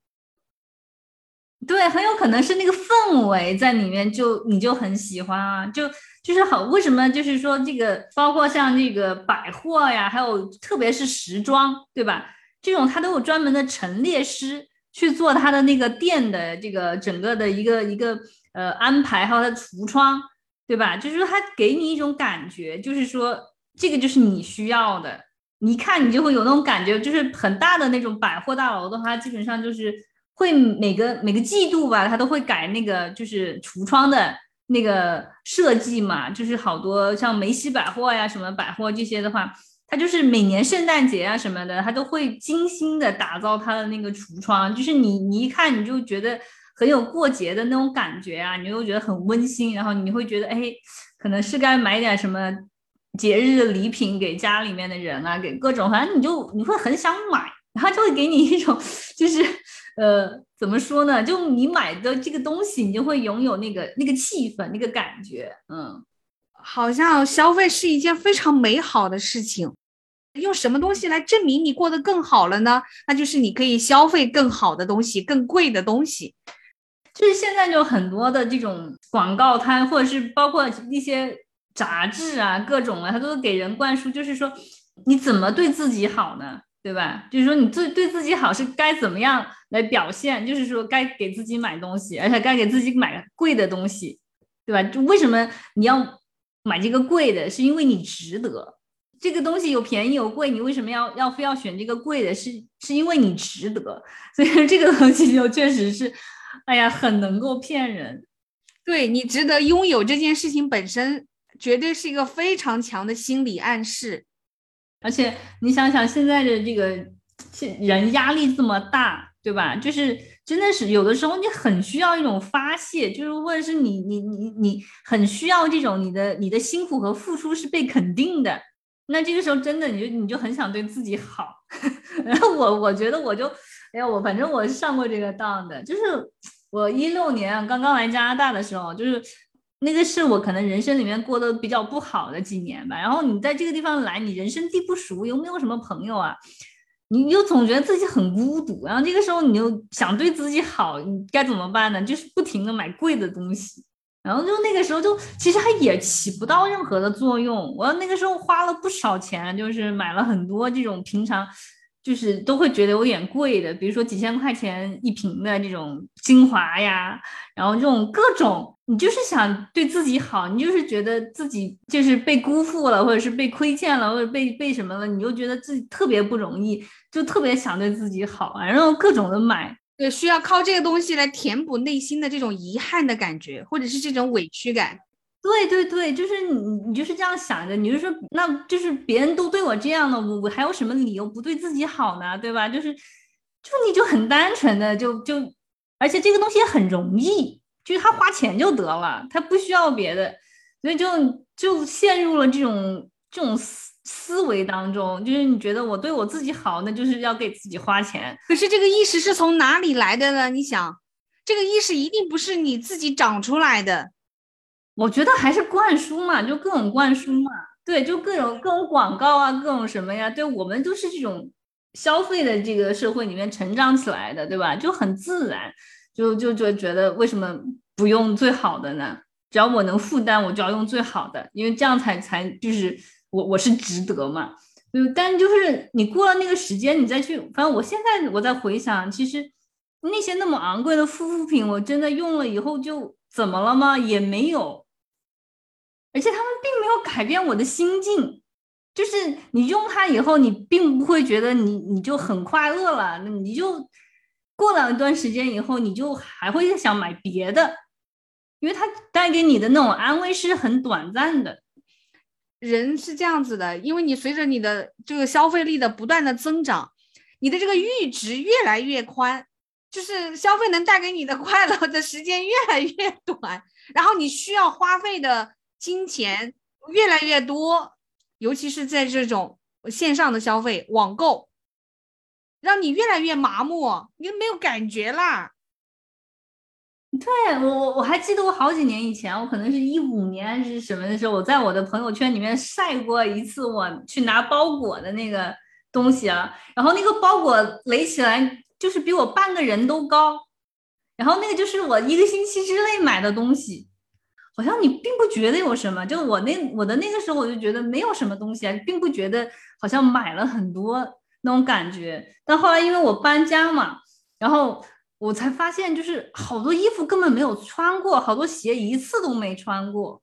B: 对，很有可能是那个氛围在里面，就你就很喜欢啊，就就是好。为什么？就是说这个，包括像这个百货呀，还有特别是时装，对吧？这种它都有专门的陈列师去做它的那个店的这个整个的一个一个呃安排，还有它的橱窗，对吧？就是说它给你一种感觉，就是说这个就是你需要的，你一看你就会有那种感觉，就是很大的那种百货大楼的话，基本上就是。会每个每个季度吧，他都会改那个就是橱窗的那个设计嘛，就是好多像梅西百货呀、什么百货这些的话，它就是每年圣诞节啊什么的，它都会精心的打造它的那个橱窗，就是你你一看你就觉得很有过节的那种感觉啊，你又觉得很温馨，然后你会觉得哎，可能是该买点什么节日的礼品给家里面的人啊，给各种，反正你就你会很想买，然后就会给你一种就是。呃，怎么说呢？就你买的这个东西，你就会拥有那个那个气氛、那个感觉。嗯，
A: 好像消费是一件非常美好的事情。用什么东西来证明你过得更好了呢？那就是你可以消费更好的东西、更贵的东西。
B: 就是现在就很多的这种广告摊，或者是包括一些杂志啊，各种啊，它都给人灌输，就是说你怎么对自己好呢？对吧？就是说，你自对自己好是该怎么样来表现？就是说，该给自己买东西，而且该给自己买贵的东西，对吧？就为什么你要买这个贵的？是因为你值得。这个东西有便宜有贵，你为什么要要非要选这个贵的？是是因为你值得。所以这个东西就确实是，哎呀，很能够骗人。
A: 对你值得拥有这件事情本身，绝对是一个非常强的心理暗示。
B: 而且你想想，现在的这个人压力这么大，对吧？就是真的是有的时候你很需要一种发泄，就是或者是你你你你很需要这种你的你的辛苦和付出是被肯定的。那这个时候真的你就你就很想对自己好。然后我我觉得我就哎呀，我反正我是上过这个当的，就是我一六年刚刚来加拿大的时候，就是。那个是我可能人生里面过得比较不好的几年吧。然后你在这个地方来，你人生地不熟，又没有什么朋友啊，你又总觉得自己很孤独。然后这个时候你又想对自己好，你该怎么办呢？就是不停的买贵的东西。然后就那个时候就其实它也起不到任何的作用。我那个时候花了不少钱，就是买了很多这种平常。就是都会觉得有点贵的，比如说几千块钱一瓶的这种精华呀，然后这种各种，你就是想对自己好，你就是觉得自己就是被辜负了，或者是被亏欠了，或者被被什么了，你就觉得自己特别不容易，就特别想对自己好，然后各种的买，
A: 对，需要靠这个东西来填补内心的这种遗憾的感觉，或者是这种委屈感。
B: 对对对，就是你，你就是这样想的，你就说，那就是别人都对我这样了，我我还有什么理由不对自己好呢？对吧？就是，就你就很单纯的就就，而且这个东西也很容易，就是他花钱就得了，他不需要别的，所以就就陷入了这种这种思思维当中，就是你觉得我对我自己好，那就是要给自己花钱。
A: 可是这个意识是从哪里来的呢？你想，这个意识一定不是你自己长出来的。
B: 我觉得还是灌输嘛，就各种灌输嘛，对，就各种各种广告啊，各种什么呀，对我们都是这种消费的这个社会里面成长起来的，对吧？就很自然，就就就觉得为什么不用最好的呢？只要我能负担，我就要用最好的，因为这样才才就是我我是值得嘛。嗯，但就是你过了那个时间，你再去，反正我现在我在回想，其实那些那么昂贵的护肤品，我真的用了以后就怎么了吗？也没有，而且他们并没有改变我的心境。就是你用它以后，你并不会觉得你你就很快乐了，那你就过了一段时间以后，你就还会想买别的，因为它带给你的那种安慰是很短暂的。
A: 人是这样子的，因为你随着你的这个消费力的不断的增长，你的这个阈值越来越宽，就是消费能带给你的快乐的时间越来越短，然后你需要花费的金钱越来越多，尤其是在这种线上的消费、网购，让你越来越麻木，你没有感觉啦。
B: 对我，我我还记得我好几年以前，我可能是一五年还是什么的时候，我在我的朋友圈里面晒过一次我去拿包裹的那个东西啊，然后那个包裹垒起来就是比我半个人都高，然后那个就是我一个星期之内买的东西，好像你并不觉得有什么，就我那我的那个时候我就觉得没有什么东西啊，并不觉得好像买了很多那种感觉，但后来因为我搬家嘛，然后。我才发现，就是好多衣服根本没有穿过，好多鞋一次都没穿过，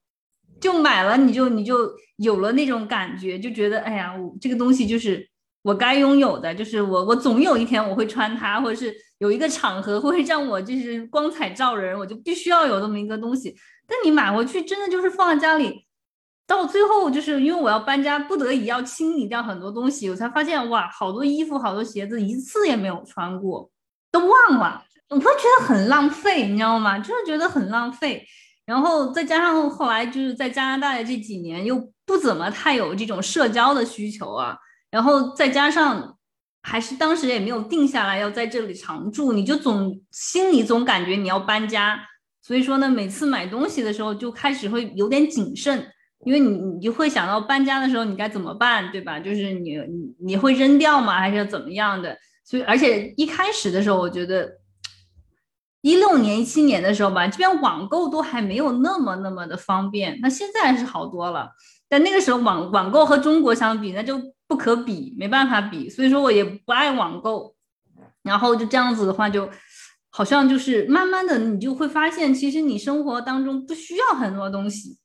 B: 就买了，你就你就有了那种感觉，就觉得哎呀，我这个东西就是我该拥有的，就是我我总有一天我会穿它，或者是有一个场合会让我就是光彩照人，我就必须要有这么一个东西。但你买回去真的就是放在家里，到最后就是因为我要搬家，不得已要清理掉很多东西，我才发现哇，好多衣服、好多鞋子一次也没有穿过，都忘了。我会觉得很浪费，你知道吗？就是觉得很浪费，然后再加上后来就是在加拿大的这几年又不怎么太有这种社交的需求啊，然后再加上还是当时也没有定下来要在这里常住，你就总心里总感觉你要搬家，所以说呢，每次买东西的时候就开始会有点谨慎，因为你你就会想到搬家的时候你该怎么办，对吧？就是你你你会扔掉吗？还是怎么样的？所以而且一开始的时候，我觉得。一六年、一七年的时候吧，这边网购都还没有那么那么的方便。那现在是好多了，但那个时候网网购和中国相比，那就不可比，没办法比。所以说我也不爱网购。然后就这样子的话，就好像就是慢慢的，你就会发现，其实你生活当中不需要很多东西。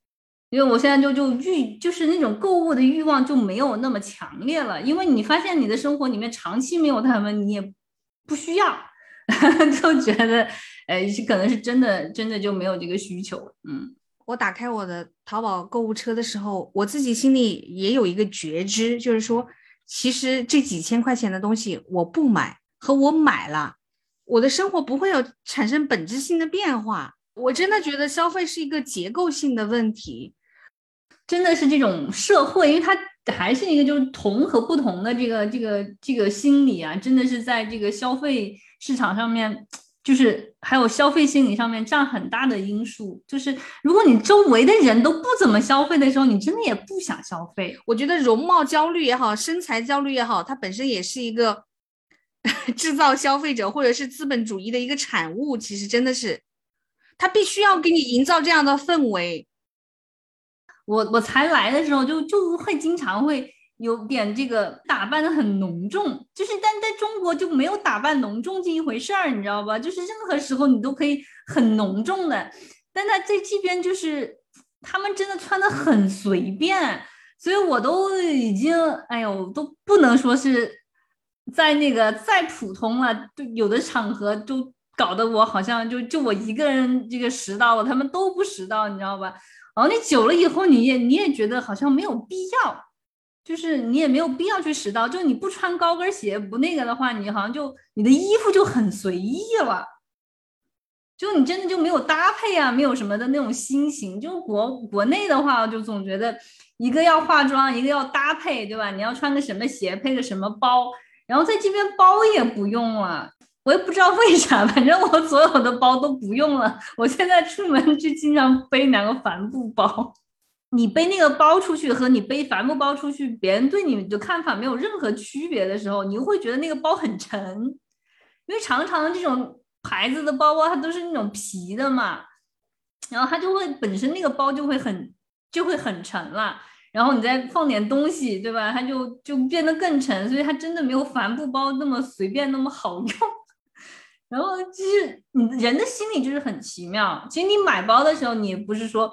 B: 因为我现在就就欲就是那种购物的欲望就没有那么强烈了，因为你发现你的生活里面长期没有他们，你也不需要。就觉得，呃，可能是真的，真的就没有这个需求。嗯，
A: 我打开我的淘宝购物车的时候，我自己心里也有一个觉知，就是说，其实这几千块钱的东西我不买和我买了，我的生活不会有产生本质性的变化。我真的觉得消费是一个结构性的问题，
B: 真的是这种社会，因为它。还是一个就是同和不同的这个这个这个心理啊，真的是在这个消费市场上面，就是还有消费心理上面占很大的因素。就是如果你周围的人都不怎么消费的时候，你真的也不想消费。
A: 我觉得容貌焦虑也好，身材焦虑也好，它本身也是一个 制造消费者或者是资本主义的一个产物。其实真的是，他必须要给你营造这样的氛围。
B: 我我才来的时候就就会经常会有点这个打扮的很浓重，就是但在中国就没有打扮浓重这一回事儿，你知道吧？就是任何时候你都可以很浓重的，但他在这边就是他们真的穿的很随便，所以我都已经哎呦都不能说是在那个再普通了，就有的场合就搞得我好像就就我一个人这个拾到了，他们都不拾到，你知道吧？然后你久了以后，你也你也觉得好像没有必要，就是你也没有必要去拾到。就你不穿高跟鞋不那个的话，你好像就你的衣服就很随意了，就你真的就没有搭配啊，没有什么的那种心情。就国国内的话，就总觉得一个要化妆，一个要搭配，对吧？你要穿个什么鞋，配个什么包，然后在这边包也不用了。我也不知道为啥，反正我所有的包都不用了。我现在出门就经常背两个帆布包。你背那个包出去和你背帆布包出去，别人对你的看法没有任何区别的时候，你会觉得那个包很沉，因为常常这种牌子的包包它都是那种皮的嘛，然后它就会本身那个包就会很就会很沉了，然后你再放点东西，对吧？它就就变得更沉，所以它真的没有帆布包那么随便那么好用。然后就是你人的心理就是很奇妙。其实你买包的时候，你不是说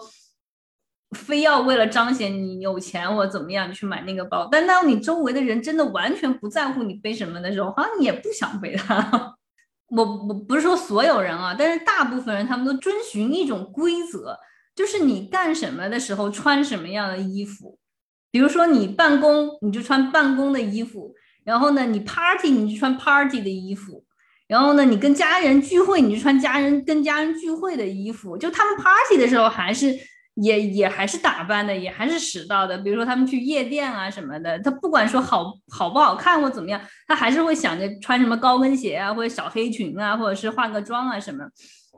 B: 非要为了彰显你有钱或怎么样，你去买那个包。但当你周围的人真的完全不在乎你背什么的时候，好像你也不想背它。我我不是说所有人啊，但是大部分人他们都遵循一种规则，就是你干什么的时候穿什么样的衣服。比如说你办公，你就穿办公的衣服；然后呢，你 party 你就穿 party 的衣服；然后呢，你跟家人聚会，你就穿家人跟家人聚会的衣服。就他们 party 的时候，还是也也还是打扮的，也还是时到的。比如说他们去夜店啊什么的，他不管说好好不好看或怎么样，他还是会想着穿什么高跟鞋啊，或者小黑裙啊，或者是化个妆啊什么。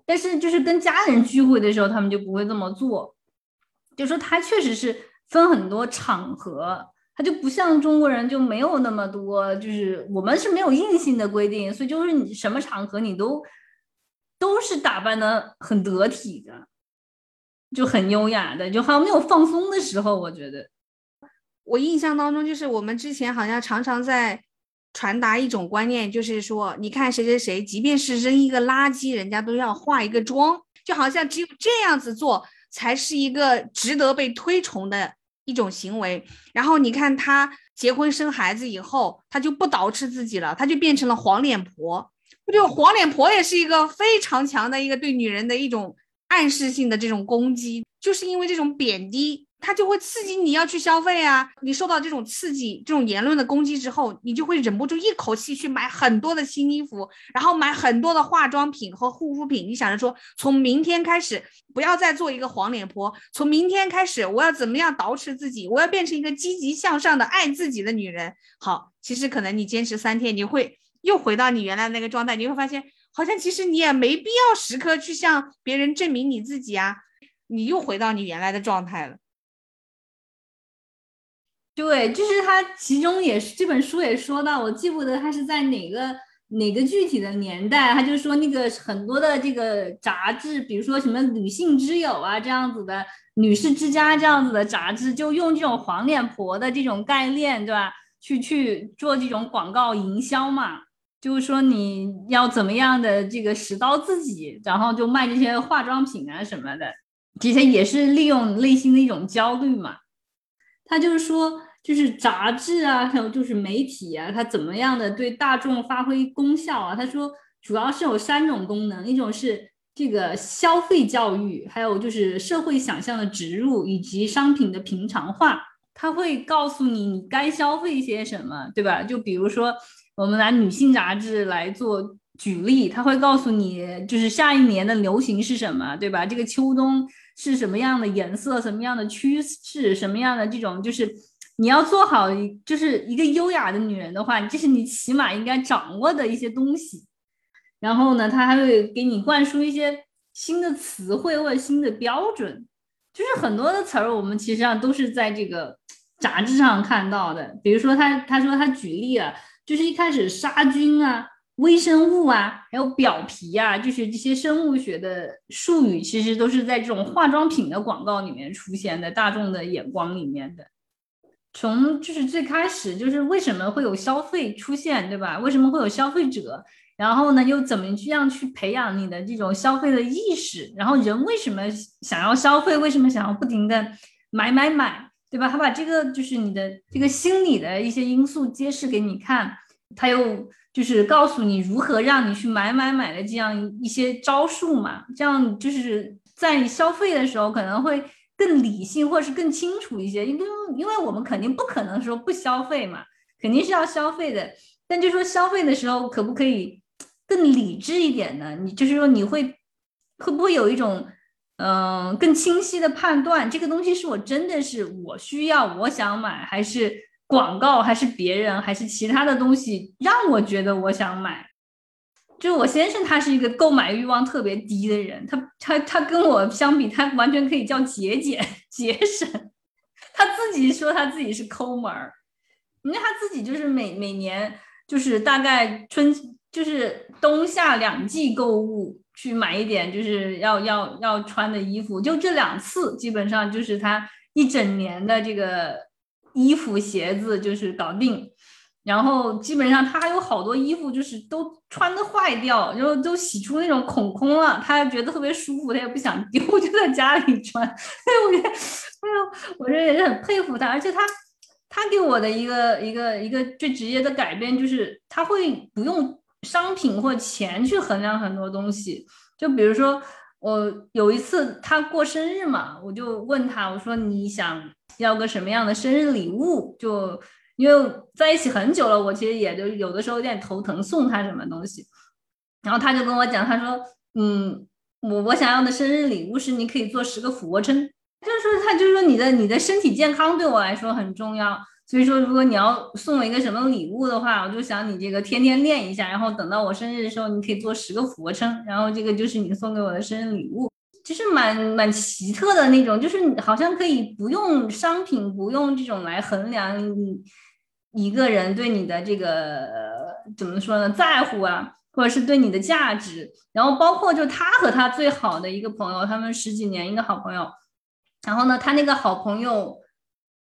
B: 但是就是跟家人聚会的时候，他们就不会这么做。就说他确实是。分很多场合，他就不像中国人就没有那么多，就是我们是没有硬性的规定，所以就是你什么场合你都都是打扮的很得体的，就很优雅的，就好像没有放松的时候。我觉得，
A: 我印象当中就是我们之前好像常常在传达一种观念，就是说，你看谁谁谁，即便是扔一个垃圾，人家都要化一个妆，就好像只有这样子做。才是一个值得被推崇的一种行为。然后你看他结婚生孩子以后，他就不捯饬自己了，他就变成了黄脸婆。不就黄脸婆也是一个非常强的一个对女人的一种暗示性的这种攻击，就是因为这种贬低。它就会刺激你要去消费啊！你受到这种刺激、这种言论的攻击之后，你就会忍不住一口气去买很多的新衣服，然后买很多的化妆品和护肤品。你想着说，从明天开始不要再做一个黄脸婆，从明天开始我要怎么样捯饬自己，我要变成一个积极向上的爱自己的女人。好，其实可能你坚持三天，你会又回到你原来那个状态，你会发现好像其实你也没必要时刻去向别人证明你自己啊，你又回到你原来的状态了。
B: 对，就是他其中也是这本书也说到，我记不得他是在哪个哪个具体的年代，他就说那个很多的这个杂志，比如说什么《女性之友》啊这样子的，《女士之家》这样子的杂志，就用这种黄脸婆的这种概念，对吧？去去做这种广告营销嘛，就是说你要怎么样的这个拾到自己，然后就卖这些化妆品啊什么的，其实也是利用内心的一种焦虑嘛。他就是说，就是杂志啊，还有就是媒体啊，它怎么样的对大众发挥功效啊？他说，主要是有三种功能，一种是这个消费教育，还有就是社会想象的植入，以及商品的平常化。他会告诉你你该消费些什么，对吧？就比如说，我们拿女性杂志来做举例，他会告诉你，就是下一年的流行是什么，对吧？这个秋冬。是什么样的颜色，什么样的趋势，什么样的这种，就是你要做好，就是一个优雅的女人的话，这是你起码应该掌握的一些东西。然后呢，他还会给你灌输一些新的词汇或者新的标准，就是很多的词儿，我们其实上都是在这个杂志上看到的。比如说，他他说他举例啊，就是一开始杀菌啊。微生物啊，还有表皮啊，就是这些生物学的术语，其实都是在这种化妆品的广告里面出现的，大众的眼光里面的。从就是最开始，就是为什么会有消费出现，对吧？为什么会有消费者？然后呢，又怎么去样去培养你的这种消费的意识？然后人为什么想要消费？为什么想要不停的买买买，对吧？他把这个就是你的这个心理的一些因素揭示给你看，他又。就是告诉你如何让你去买买买的这样一些招数嘛，这样就是在消费的时候可能会更理性或者是更清楚一些，因为因为我们肯定不可能说不消费嘛，肯定是要消费的，但就说消费的时候可不可以更理智一点呢？你就是说你会会不会有一种嗯更清晰的判断，这个东西是我真的是我需要我想买还是？广告还是别人还是其他的东西让我觉得我想买，就我先生他是一个购买欲望特别低的人，他他他跟我相比，他完全可以叫节俭节省。他自己说他自己是抠门儿，你看他自己就是每每年就是大概春就是冬夏两季购物去买一点就是要要要穿的衣服，就这两次基本上就是他一整年的这个。衣服、鞋子就是搞定，然后基本上他还有好多衣服就是都穿的坏掉，然后都洗出那种孔孔了，他觉得特别舒服，他也不想丢，就在家里穿。所以我觉得，哎呦，我这也是很佩服他，而且他他给我的一个一个一个最直接的改变就是他会不用商品或钱去衡量很多东西，就比如说我有一次他过生日嘛，我就问他，我说你想要个什么样的生日礼物？就因为在一起很久了，我其实也就有的时候有点头疼，送他什么东西。然后他就跟我讲，他说：“嗯，我我想要的生日礼物是你可以做十个俯卧撑，就是说他就是说你的你的身体健康对我来说很重要。所以说，如果你要送我一个什么礼物的话，我就想你这个天天练一下，然后等到我生日的时候，你可以做十个俯卧撑，然后这个就是你送给我的生日礼物。”就是蛮蛮奇特的那种，就是好像可以不用商品，不用这种来衡量你一个人对你的这个怎么说呢，在乎啊，或者是对你的价值。然后包括就他和他最好的一个朋友，他们十几年一个好朋友。然后呢，他那个好朋友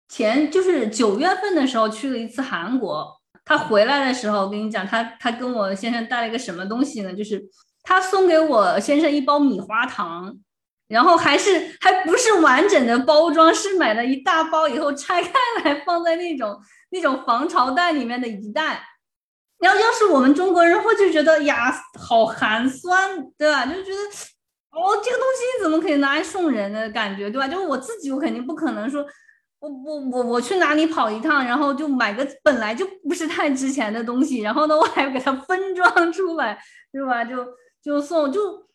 B: 前就是九月份的时候去了一次韩国，他回来的时候，我跟你讲，他他跟我先生带了一个什么东西呢？就是。他送给我先生一包米花糖，然后还是还不是完整的包装，是买了一大包以后拆开来放在那种那种防潮袋里面的一袋。然后要是我们中国人会就觉得呀，好寒酸，对吧？就觉得哦，这个东西怎么可以拿来送人的感觉，对吧？就是我自己，我肯定不可能说，我我我我去哪里跑一趟，然后就买个本来就不是太值钱的东西，然后呢，我还要给它分装出来，对吧？就。就送就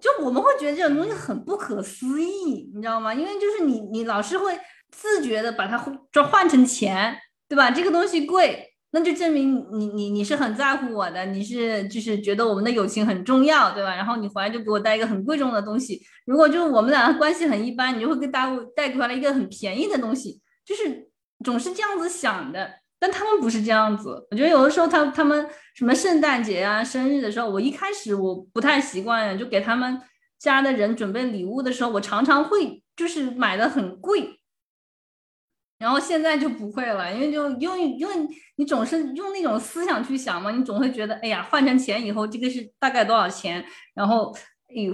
B: 就我们会觉得这种东西很不可思议，你知道吗？因为就是你你老是会自觉的把它转换成钱，对吧？这个东西贵，那就证明你你你是很在乎我的，你是就是觉得我们的友情很重要，对吧？然后你回来就给我带一个很贵重的东西，如果就我们俩关系很一般，你就会给带带回来一个很便宜的东西，就是总是这样子想的。但他们不是这样子，我觉得有的时候他他们什么圣诞节啊、生日的时候，我一开始我不太习惯，就给他们家的人准备礼物的时候，我常常会就是买的很贵，然后现在就不会了，因为就因为因为你总是用那种思想去想嘛，你总会觉得哎呀换成钱以后这个是大概多少钱，然后。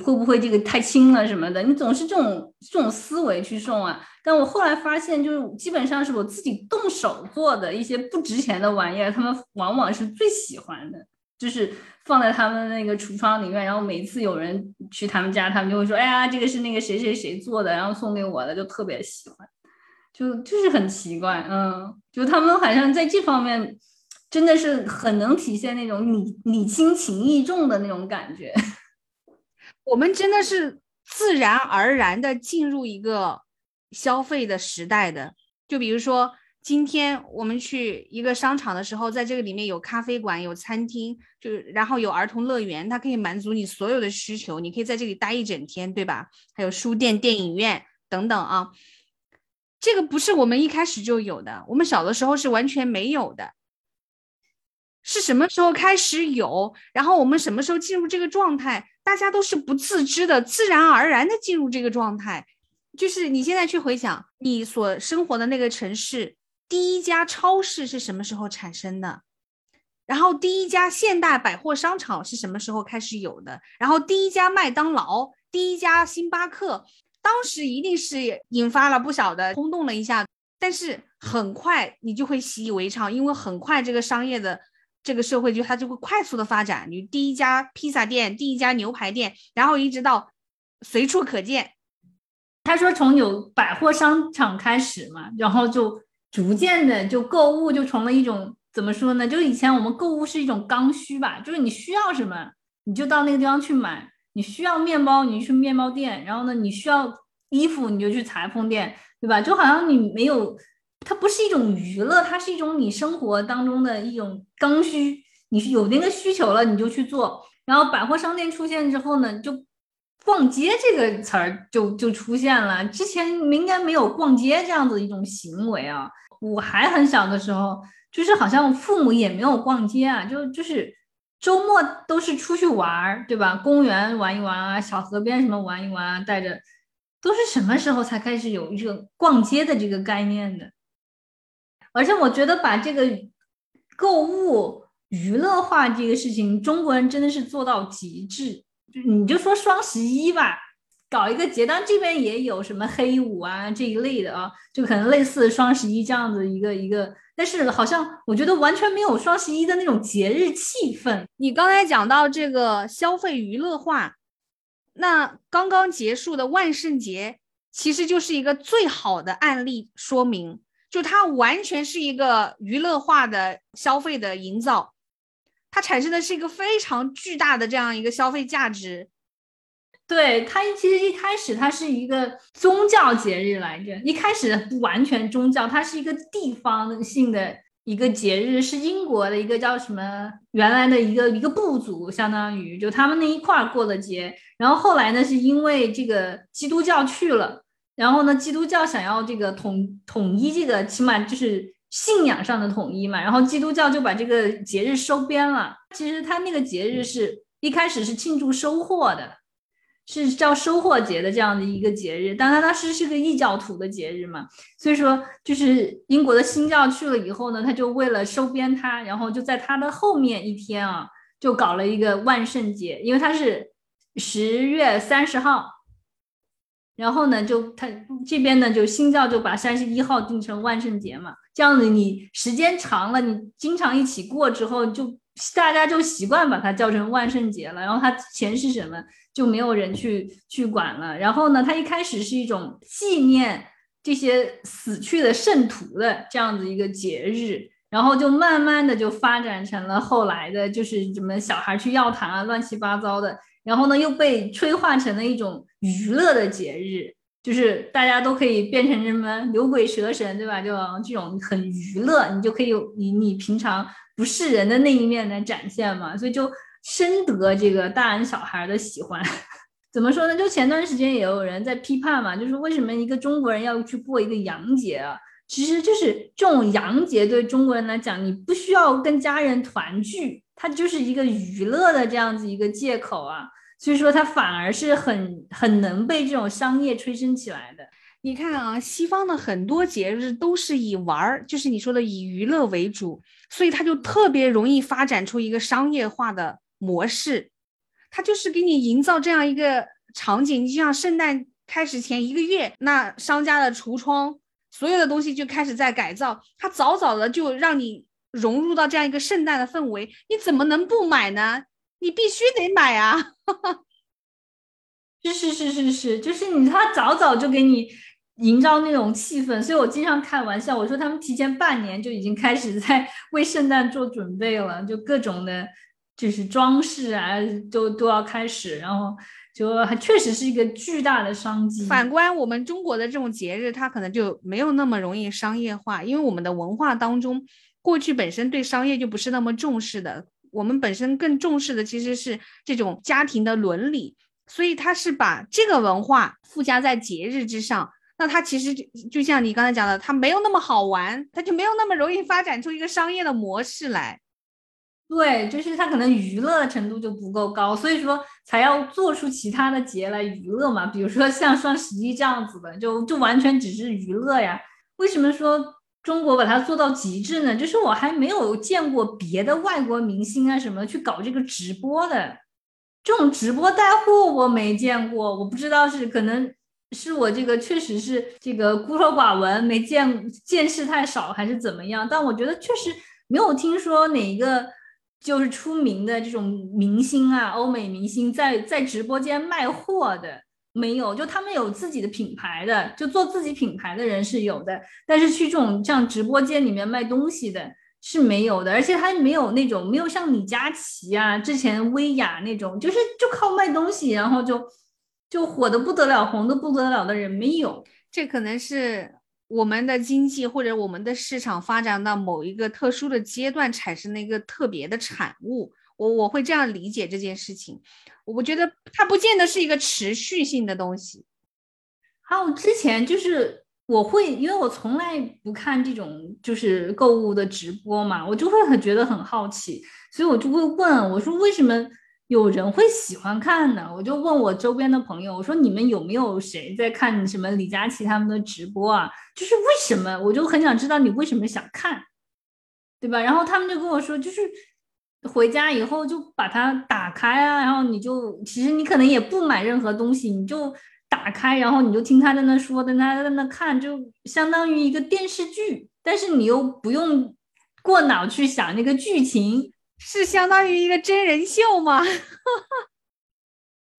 B: 会不会这个太轻了什么的？你总是这种这种思维去送啊？但我后来发现，就是基本上是我自己动手做的一些不值钱的玩意儿，他们往往是最喜欢的，就是放在他们那个橱窗里面。然后每次有人去他们家，他们就会说：“哎呀，这个是那个谁谁谁做的，然后送给我的，就特别喜欢。”就就是很奇怪，嗯，就他们好像在这方面真的是很能体现那种礼礼轻情意重的那种感觉。
A: 我们真的是自然而然的进入一个消费的时代的，就比如说今天我们去一个商场的时候，在这个里面有咖啡馆、有餐厅，就然后有儿童乐园，它可以满足你所有的需求，你可以在这里待一整天，对吧？还有书店、电影院等等啊，这个不是我们一开始就有的，我们小的时候是完全没有的。是什么时候开始有？然后我们什么时候进入这个状态？大家都是不自知的，自然而然的进入这个状态。就是你现在去回想你所生活的那个城市，第一家超市是什么时候产生的？然后第一家现代百货商场是什么时候开始有的？然后第一家麦当劳、第一家星巴克，当时一定是引发了不小的轰动了一下，但是很快你就会习以为常，因为很快这个商业的。这个社会就它就会快速的发展，你第一家披萨店，第一家牛排店，然后一直到随处可见。
B: 他说从有百货商场开始嘛，然后就逐渐的就购物就成了一种怎么说呢？就以前我们购物是一种刚需吧，就是你需要什么你就到那个地方去买，你需要面包你去面包店，然后呢你需要衣服你就去裁缝店，对吧？就好像你没有。它不是一种娱乐，它是一种你生活当中的一种刚需。你是有那个需求了，你就去做。然后百货商店出现之后呢，就逛街这个词儿就就出现了。之前应该没有逛街这样子一种行为啊。我还很小的时候，就是好像父母也没有逛街啊，就就是周末都是出去玩儿，对吧？公园玩一玩啊，小河边什么玩一玩啊，带着都是什么时候才开始有这个逛街的这个概念的？而且我觉得把这个购物娱乐化这个事情，中国人真的是做到极致。就你就说双十一吧，搞一个节，当这边也有什么黑五啊这一类的啊，就可能类似双十一这样子一个一个，但是好像我觉得完全没有双十一的那种节日气氛。
A: 你刚才讲到这个消费娱乐化，那刚刚结束的万圣节其实就是一个最好的案例说明。就它完全是一个娱乐化的消费的营造，它产生的是一个非常巨大的这样一个消费价值。
B: 对它其实一开始它是一个宗教节日来着，一开始不完全宗教，它是一个地方性的一个节日，是英国的一个叫什么原来的一个一个部族，相当于就他们那一块儿过的节。然后后来呢，是因为这个基督教去了。然后呢，基督教想要这个统统一，这个起码就是信仰上的统一嘛。然后基督教就把这个节日收编了。其实他那个节日是一开始是庆祝收获的，是叫收获节的这样的一个节日。但它当时是个异教徒的节日嘛，所以说就是英国的新教去了以后呢，他就为了收编他，然后就在他的后面一天啊，就搞了一个万圣节，因为他是十月三十号。然后呢，就他这边呢，就新教就把三十一号定成万圣节嘛，这样子你时间长了，你经常一起过之后，就大家就习惯把它叫成万圣节了。然后它前是什么，就没有人去去管了。然后呢，它一开始是一种纪念这些死去的圣徒的这样子一个节日，然后就慢慢的就发展成了后来的，就是什么小孩去药堂啊，乱七八糟的。然后呢，又被催化成了一种娱乐的节日，就是大家都可以变成什么牛鬼蛇神，对吧？就这种很娱乐，你就可以你你平常不是人的那一面来展现嘛，所以就深得这个大人小孩的喜欢。怎么说呢？就前段时间也有人在批判嘛，就是为什么一个中国人要去过一个洋节啊？其实就是这种洋节对中国人来讲，你不需要跟家人团聚。它就是一个娱乐的这样子一个借口啊，所以说它反而是很很能被这种商业催生起来的。
A: 你看啊，西方的很多节日都是以玩儿，就是你说的以娱乐为主，所以它就特别容易发展出一个商业化的模式。它就是给你营造这样一个场景，你就像圣诞开始前一个月，那商家的橱窗所有的东西就开始在改造，它早早的就让你。融入到这样一个圣诞的氛围，你怎么能不买呢？你必须得买啊！
B: 是是是是是，就是你他早早就给你营造那种气氛，所以我经常开玩笑，我说他们提前半年就已经开始在 为圣诞做准备了，就各种的，就是装饰啊，都都要开始，然后就还确实是一个巨大的商机。
A: 反观我们中国的这种节日，它可能就没有那么容易商业化，因为我们的文化当中。过去本身对商业就不是那么重视的，我们本身更重视的其实是这种家庭的伦理，所以他是把这个文化附加在节日之上。那它其实就就像你刚才讲的，它没有那么好玩，它就没有那么容易发展出一个商业的模式来。
B: 对，就是它可能娱乐程度就不够高，所以说才要做出其他的节来娱乐嘛。比如说像双十一这样子的，就就完全只是娱乐呀。为什么说？中国把它做到极致呢，就是我还没有见过别的外国明星啊什么去搞这个直播的，这种直播带货我没见过，我不知道是可能是我这个确实是这个孤陋寡闻，没见见识太少还是怎么样，但我觉得确实没有听说哪一个就是出名的这种明星啊，欧美明星在在直播间卖货的。没有，就他们有自己的品牌的，就做自己品牌的人是有的，但是去这种像直播间里面卖东西的是没有的，而且他没有那种没有像李佳琦啊，之前薇娅那种，就是就靠卖东西，然后就就火的不得了，红的不得了的人没有。
A: 这可能是我们的经济或者我们的市场发展到某一个特殊的阶段产生的一个特别的产物。我我会这样理解这件事情，我觉得它不见得是一个持续性的东西。
B: 还有之前就是我会，因为我从来不看这种就是购物的直播嘛，我就会很觉得很好奇，所以我就会问我说为什么有人会喜欢看呢？我就问我周边的朋友，我说你们有没有谁在看什么李佳琦他们的直播啊？就是为什么？我就很想知道你为什么想看。对吧？然后他们就跟我说，就是回家以后就把它打开啊，然后你就其实你可能也不买任何东西，你就打开，然后你就听他在那说，等他在那看，就相当于一个电视剧，但是你又不用过脑去想那个剧情，
A: 是相当于一个真人秀吗？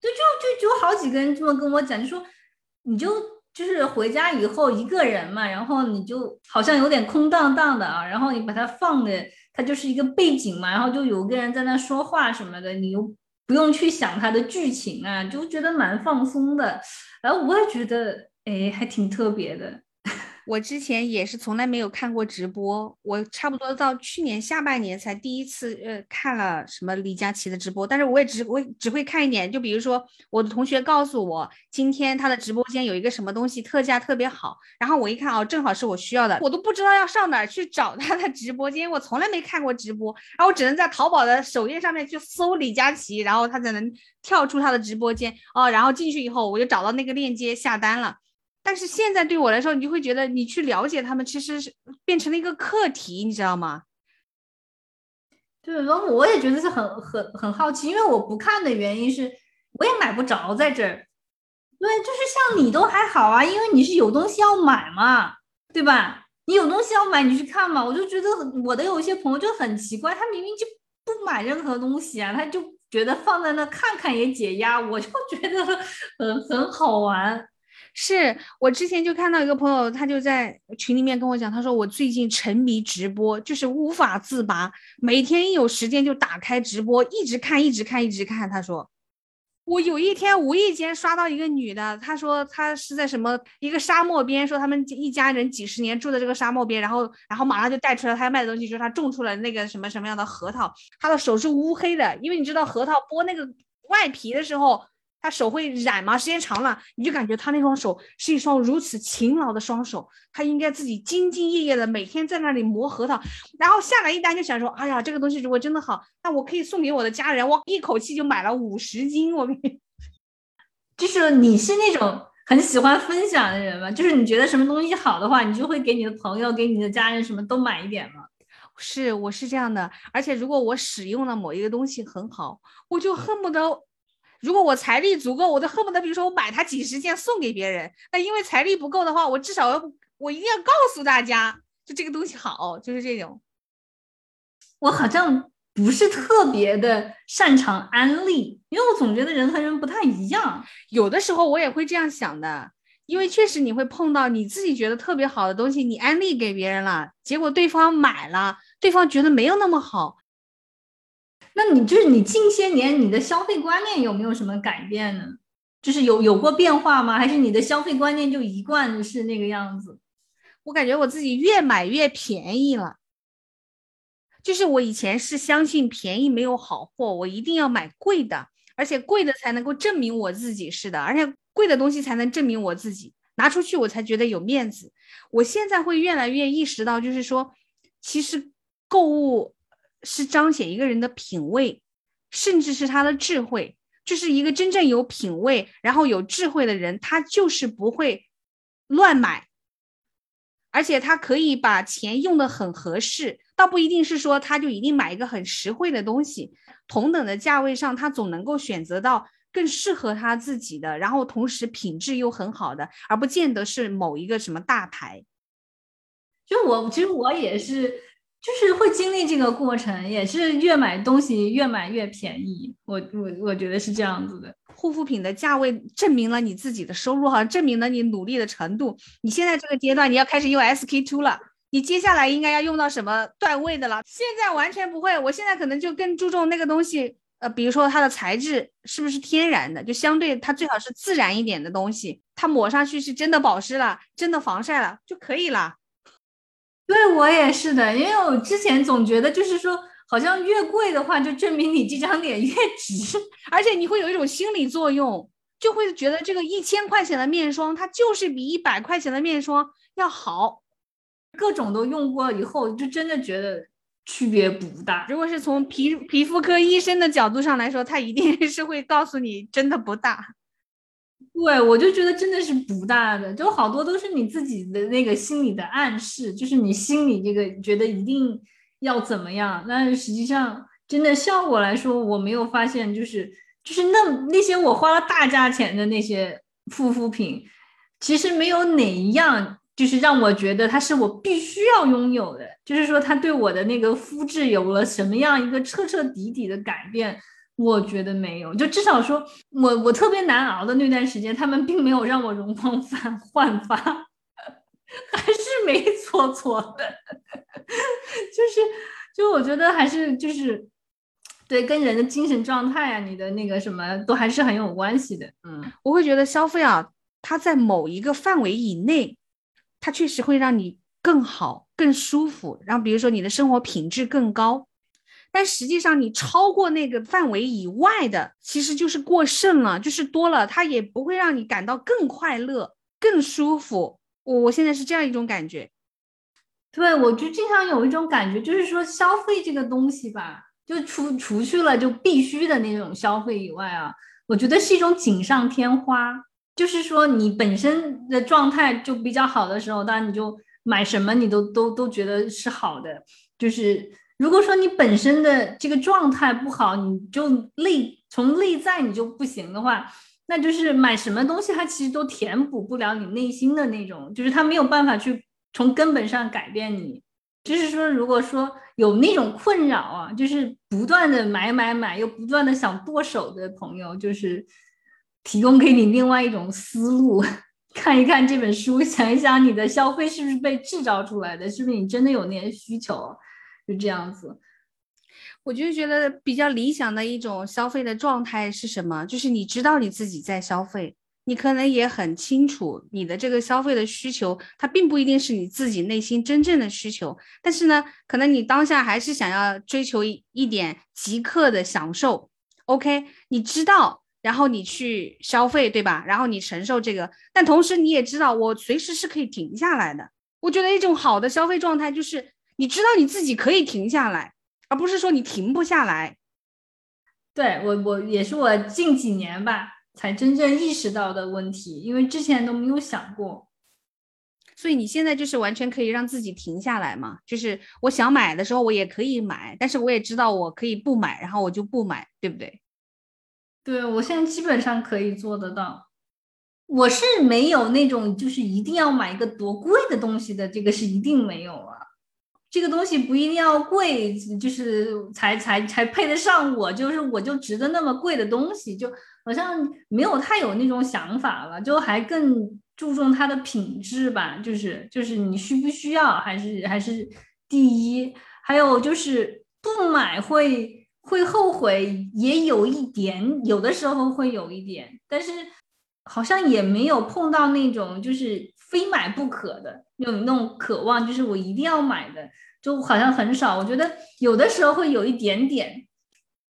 B: 对，就就就好几个人这么跟我讲，就说你就。就是回家以后一个人嘛，然后你就好像有点空荡荡的啊，然后你把它放的，它就是一个背景嘛，然后就有个人在那说话什么的，你又不用去想它的剧情啊，就觉得蛮放松的，然后我也觉得，哎，还挺特别的。
A: 我之前也是从来没有看过直播，我差不多到去年下半年才第一次呃看了什么李佳琦的直播，但是我也只我只会看一点，就比如说我的同学告诉我今天他的直播间有一个什么东西特价特别好，然后我一看哦，正好是我需要的，我都不知道要上哪去找他的直播间，我从来没看过直播，然后我只能在淘宝的首页上面去搜李佳琦，然后他才能跳出他的直播间哦，然后进去以后我就找到那个链接下单了。但是现在对我来说，你就会觉得你去了解他们，其实是变成了一个课题，你知道吗？
B: 对，然后我也觉得是很很很好奇，因为我不看的原因是，我也买不着在这儿。对，就是像你都还好啊，因为你是有东西要买嘛，对吧？你有东西要买，你去看嘛。我就觉得我的有一些朋友就很奇怪，他明明就不买任何东西啊，他就觉得放在那看看也解压，我就觉得 很很好玩。
A: 是我之前就看到一个朋友，他就在群里面跟我讲，他说我最近沉迷直播，就是无法自拔，每天一有时间就打开直播，一直看，一直看，一直看。他说我有一天无意间刷到一个女的，她说她是在什么一个沙漠边，说他们一家人几十年住在这个沙漠边，然后然后马上就带出来她要卖的东西，就是她种出了那个什么什么样的核桃，他的手是乌黑的，因为你知道核桃剥那个外皮的时候。他手会染吗？时间长了，你就感觉他那双手是一双如此勤劳的双手。他应该自己兢兢业业的每天在那里磨核桃，然后下来一单就想说：“哎呀，这个东西如果真的好，那我可以送给我的家人。”我一口气就买了五十斤。我，
B: 就是你是那种很喜欢分享的人吗？就是你觉得什么东西好的话，你就会给你的朋友、给你的家人什么都买一点吗？
A: 是，我是这样的。而且如果我使用了某一个东西很好，我就恨不得。如果我财力足够，我都恨不得，比如说我买它几十件送给别人。那因为财力不够的话，我至少要我一定要告诉大家，就这个东西好，就是这种。
B: 我好像不是特别的擅长安利，因为我总觉得人和人不太一样。
A: 有的时候我也会这样想的，因为确实你会碰到你自己觉得特别好的东西，你安利给别人了，结果对方买了，对方觉得没有那么好。
B: 那你就是你近些年你的消费观念有没有什么改变呢？就是有有过变化吗？还是你的消费观念就一贯是那个样子？
A: 我感觉我自己越买越便宜了。就是我以前是相信便宜没有好货，我一定要买贵的，而且贵的才能够证明我自己是的，而且贵的东西才能证明我自己拿出去我才觉得有面子。我现在会越来越意识到，就是说，其实购物。是彰显一个人的品味，甚至是他的智慧。就是一个真正有品味，然后有智慧的人，他就是不会乱买，而且他可以把钱用的很合适。倒不一定是说他就一定买一个很实惠的东西，同等的价位上，他总能够选择到更适合他自己的，然后同时品质又很好的，而不见得是某一个什么大牌。
B: 就我，其实我也是。就是会经历这个过程，也是越买东西越买越便宜。我我我觉得是这样子的。
A: 护肤品的价位证明了你自己的收入，哈，证明了你努力的程度。你现在这个阶段，你要开始用 SK two 了，你接下来应该要用到什么段位的了？现在完全不会，我现在可能就更注重那个东西，呃，比如说它的材质是不是天然的，就相对它最好是自然一点的东西，它抹上去是真的保湿了，真的防晒了就可以了。
B: 对我也是的，因为我之前总觉得就是说，好像越贵的话，就证明你这张脸越值，
A: 而且你会有一种心理作用，就会觉得这个一千块钱的面霜，它就是比一百块钱的面霜要好。
B: 各种都用过以后，就真的觉得区别不大。
A: 如果是从皮皮肤科医生的角度上来说，他一定是会告诉你，真的不大。
B: 对，我就觉得真的是不大的，就好多都是你自己的那个心理的暗示，就是你心里这个觉得一定要怎么样，但是实际上真的效果来说，我没有发现，就是就是那那些我花了大价钱的那些护肤品，其实没有哪一样就是让我觉得它是我必须要拥有的，就是说它对我的那个肤质有了什么样一个彻彻底底的改变。我觉得没有，就至少说我我特别难熬的那段时间，他们并没有让我容光焕焕发，还是没错错的，就是就我觉得还是就是对跟人的精神状态啊，你的那个什么都还是很有关系的。嗯，
A: 我会觉得消费啊，它在某一个范围以内，它确实会让你更好、更舒服，然后比如说你的生活品质更高。但实际上，你超过那个范围以外的，其实就是过剩了，就是多了，它也不会让你感到更快乐、更舒服。我我现在是这样一种感觉。
B: 对，我就经常有一种感觉，就是说消费这个东西吧，就除除去了就必须的那种消费以外啊，我觉得是一种锦上添花。就是说你本身的状态就比较好的时候，当然你就买什么你都都都觉得是好的，就是。如果说你本身的这个状态不好，你就内从内在你就不行的话，那就是买什么东西它其实都填补不了你内心的那种，就是它没有办法去从根本上改变你。就是说，如果说有那种困扰啊，就是不断的买买买又不断的想剁手的朋友，就是提供给你另外一种思路，看一看这本书，想一想你的消费是不是被制造出来的，是不是你真的有那些需求。就这样子，
A: 我就觉得比较理想的一种消费的状态是什么？就是你知道你自己在消费，你可能也很清楚你的这个消费的需求，它并不一定是你自己内心真正的需求，但是呢，可能你当下还是想要追求一一点即刻的享受。OK，你知道，然后你去消费，对吧？然后你承受这个，但同时你也知道，我随时是可以停下来的。我觉得一种好的消费状态就是。你知道你自己可以停下来，而不是说你停不下来。
B: 对我，我也是我近几年吧才真正意识到的问题，因为之前都没有想过。
A: 所以你现在就是完全可以让自己停下来嘛？就是我想买的时候我也可以买，但是我也知道我可以不买，然后我就不买，对不对？
B: 对我现在基本上可以做得到。我是没有那种就是一定要买一个多贵的东西的，这个是一定没有啊。这个东西不一定要贵，就是才才才配得上我，就是我就值得那么贵的东西，就好像没有太有那种想法了，就还更注重它的品质吧，就是就是你需不需要，还是还是第一，还有就是不买会会后悔，也有一点，有的时候会有一点，但是好像也没有碰到那种就是非买不可的那种那种渴望，就是我一定要买的。就好像很少，我觉得有的时候会有一点点。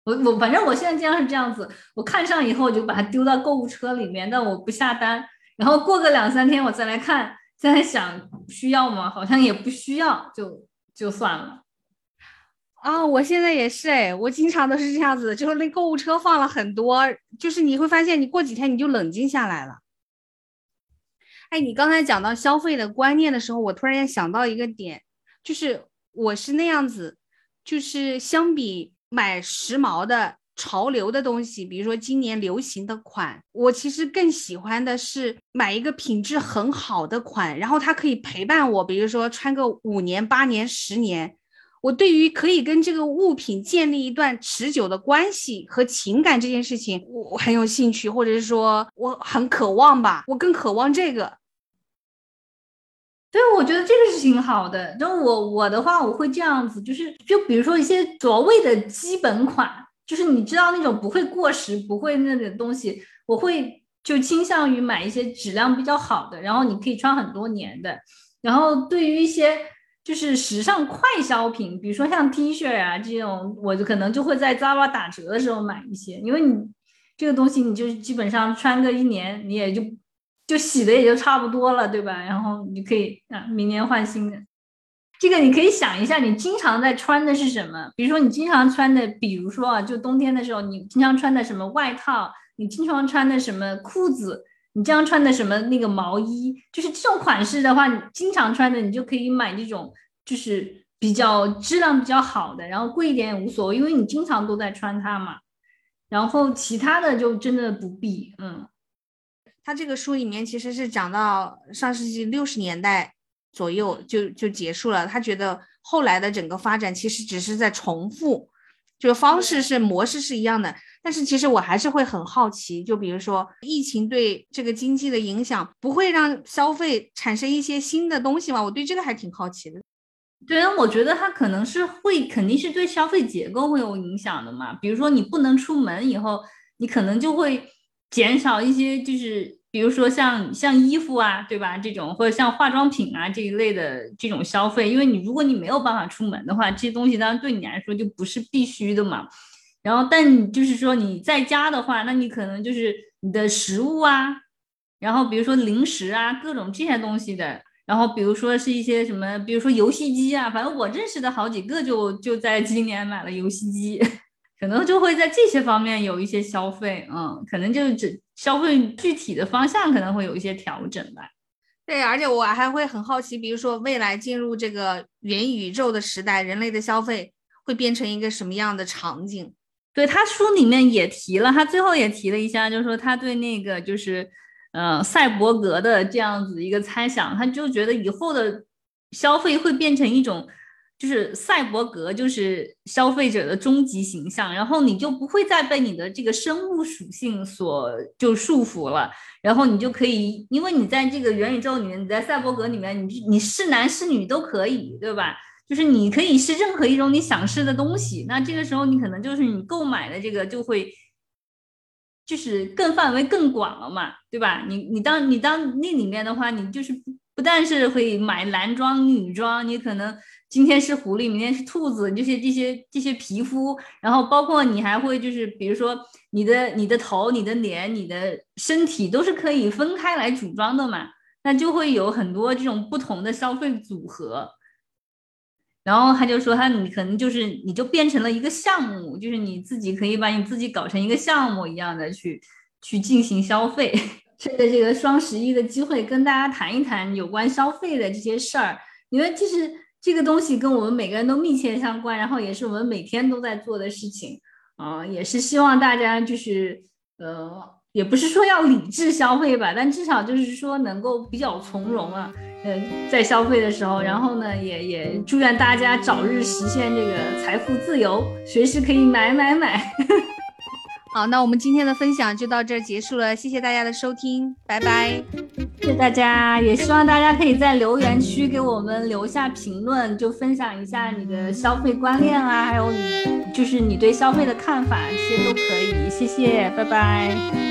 B: 我我反正我现在经常是这样子，我看上以后我就把它丢到购物车里面，但我不下单。然后过个两三天我再来看，再来想需要吗？好像也不需要，就就算了。
A: 啊，我现在也是哎，我经常都是这样子，就是那购物车放了很多，就是你会发现，你过几天你就冷静下来了。哎，你刚才讲到消费的观念的时候，我突然间想到一个点，就是。我是那样子，就是相比买时髦的潮流的东西，比如说今年流行的款，我其实更喜欢的是买一个品质很好的款，然后它可以陪伴我，比如说穿个五年、八年、十年。我对于可以跟这个物品建立一段持久的关系和情感这件事情，我很有兴趣，或者是说我很渴望吧，我更渴望这个。
B: 对，我觉得这个是挺好的。就我我的话，我会这样子，就是就比如说一些所谓的基本款，就是你知道那种不会过时、不会那个东西，我会就倾向于买一些质量比较好的，然后你可以穿很多年的。然后对于一些就是时尚快消品，比如说像 T 恤啊这种，我就可能就会在 Zara 打折的时候买一些，因为你这个东西你就基本上穿个一年，你也就。就洗的也就差不多了，对吧？然后你可以啊，明年换新的。这个你可以想一下，你经常在穿的是什么？比如说你经常穿的，比如说啊，就冬天的时候，你经常穿的什么外套？你经常穿的什么裤子？你经常穿的什么那个毛衣？就是这种款式的话，你经常穿的，你就可以买这种，就是比较质量比较好的，然后贵一点也无所谓，因为你经常都在穿它嘛。然后其他的就真的不必，嗯。
A: 他这个书里面其实是讲到上世纪六十年代左右就就结束了，他觉得后来的整个发展其实只是在重复，就方式是模式是一样的。但是其实我还是会很好奇，就比如说疫情对这个经济的影响，不会让消费产生一些新的东西吗？我对这个还挺好奇的。
B: 对啊，我觉得它可能是会，肯定是对消费结构会有影响的嘛。比如说你不能出门以后，你可能就会减少一些，就是比如说像像衣服啊，对吧？这种或者像化妆品啊这一类的这种消费，因为你如果你没有办法出门的话，这些东西当然对你来说就不是必须的嘛。然后，但就是说你在家的话，那你可能就是你的食物啊，然后比如说零食啊，各种这些东西的。然后比如说是一些什么，比如说游戏机啊，反正我认识的好几个就就在今年买了游戏机，可能就会在这些方面有一些消费，嗯，可能就只消费具体的方向可能会有一些调整吧。
A: 对，而且我还会很好奇，比如说未来进入这个元宇宙的时代，人类的消费会变成一个什么样的场景？
B: 对他书里面也提了，他最后也提了一下，就是说他对那个就是。呃，赛博格的这样子一个猜想，他就觉得以后的消费会变成一种，就是赛博格就是消费者的终极形象，然后你就不会再被你的这个生物属性所就束缚了，然后你就可以，因为你在这个元宇宙里面，你在赛博格里面，你你是男是女都可以，对吧？就是你可以是任何一种你想试的东西，那这个时候你可能就是你购买的这个就会。就是更范围更广了嘛，对吧？你你当你当那里面的话，你就是不但是会买男装、女装，你可能今天是狐狸，明天是兔子，这些这些这些皮肤，然后包括你还会就是，比如说你的你的头、你的脸、你的身体都是可以分开来组装的嘛，那就会有很多这种不同的消费组合。然后他就说，他你可能就是你就变成了一个项目，就是你自己可以把你自己搞成一个项目一样的去去进行消费。趁着这个双十一的机会，跟大家谈一谈有关消费的这些事儿，因为其实这个东西跟我们每个人都密切相关，然后也是我们每天都在做的事情啊，也是希望大家就是呃，也不是说要理智消费吧，但至少就是说能够比较从容啊。嗯，在消费的时候，然后呢，也也祝愿大家早日实现这个财富自由，随时可以买买买。
A: 好，那我们今天的分享就到这儿结束了，谢谢大家的收听，拜拜。
B: 谢谢大家，也希望大家可以在留言区给我们留下评论，就分享一下你的消费观念啊，还有你就是你对消费的看法，这些都可以。谢谢，拜
A: 拜。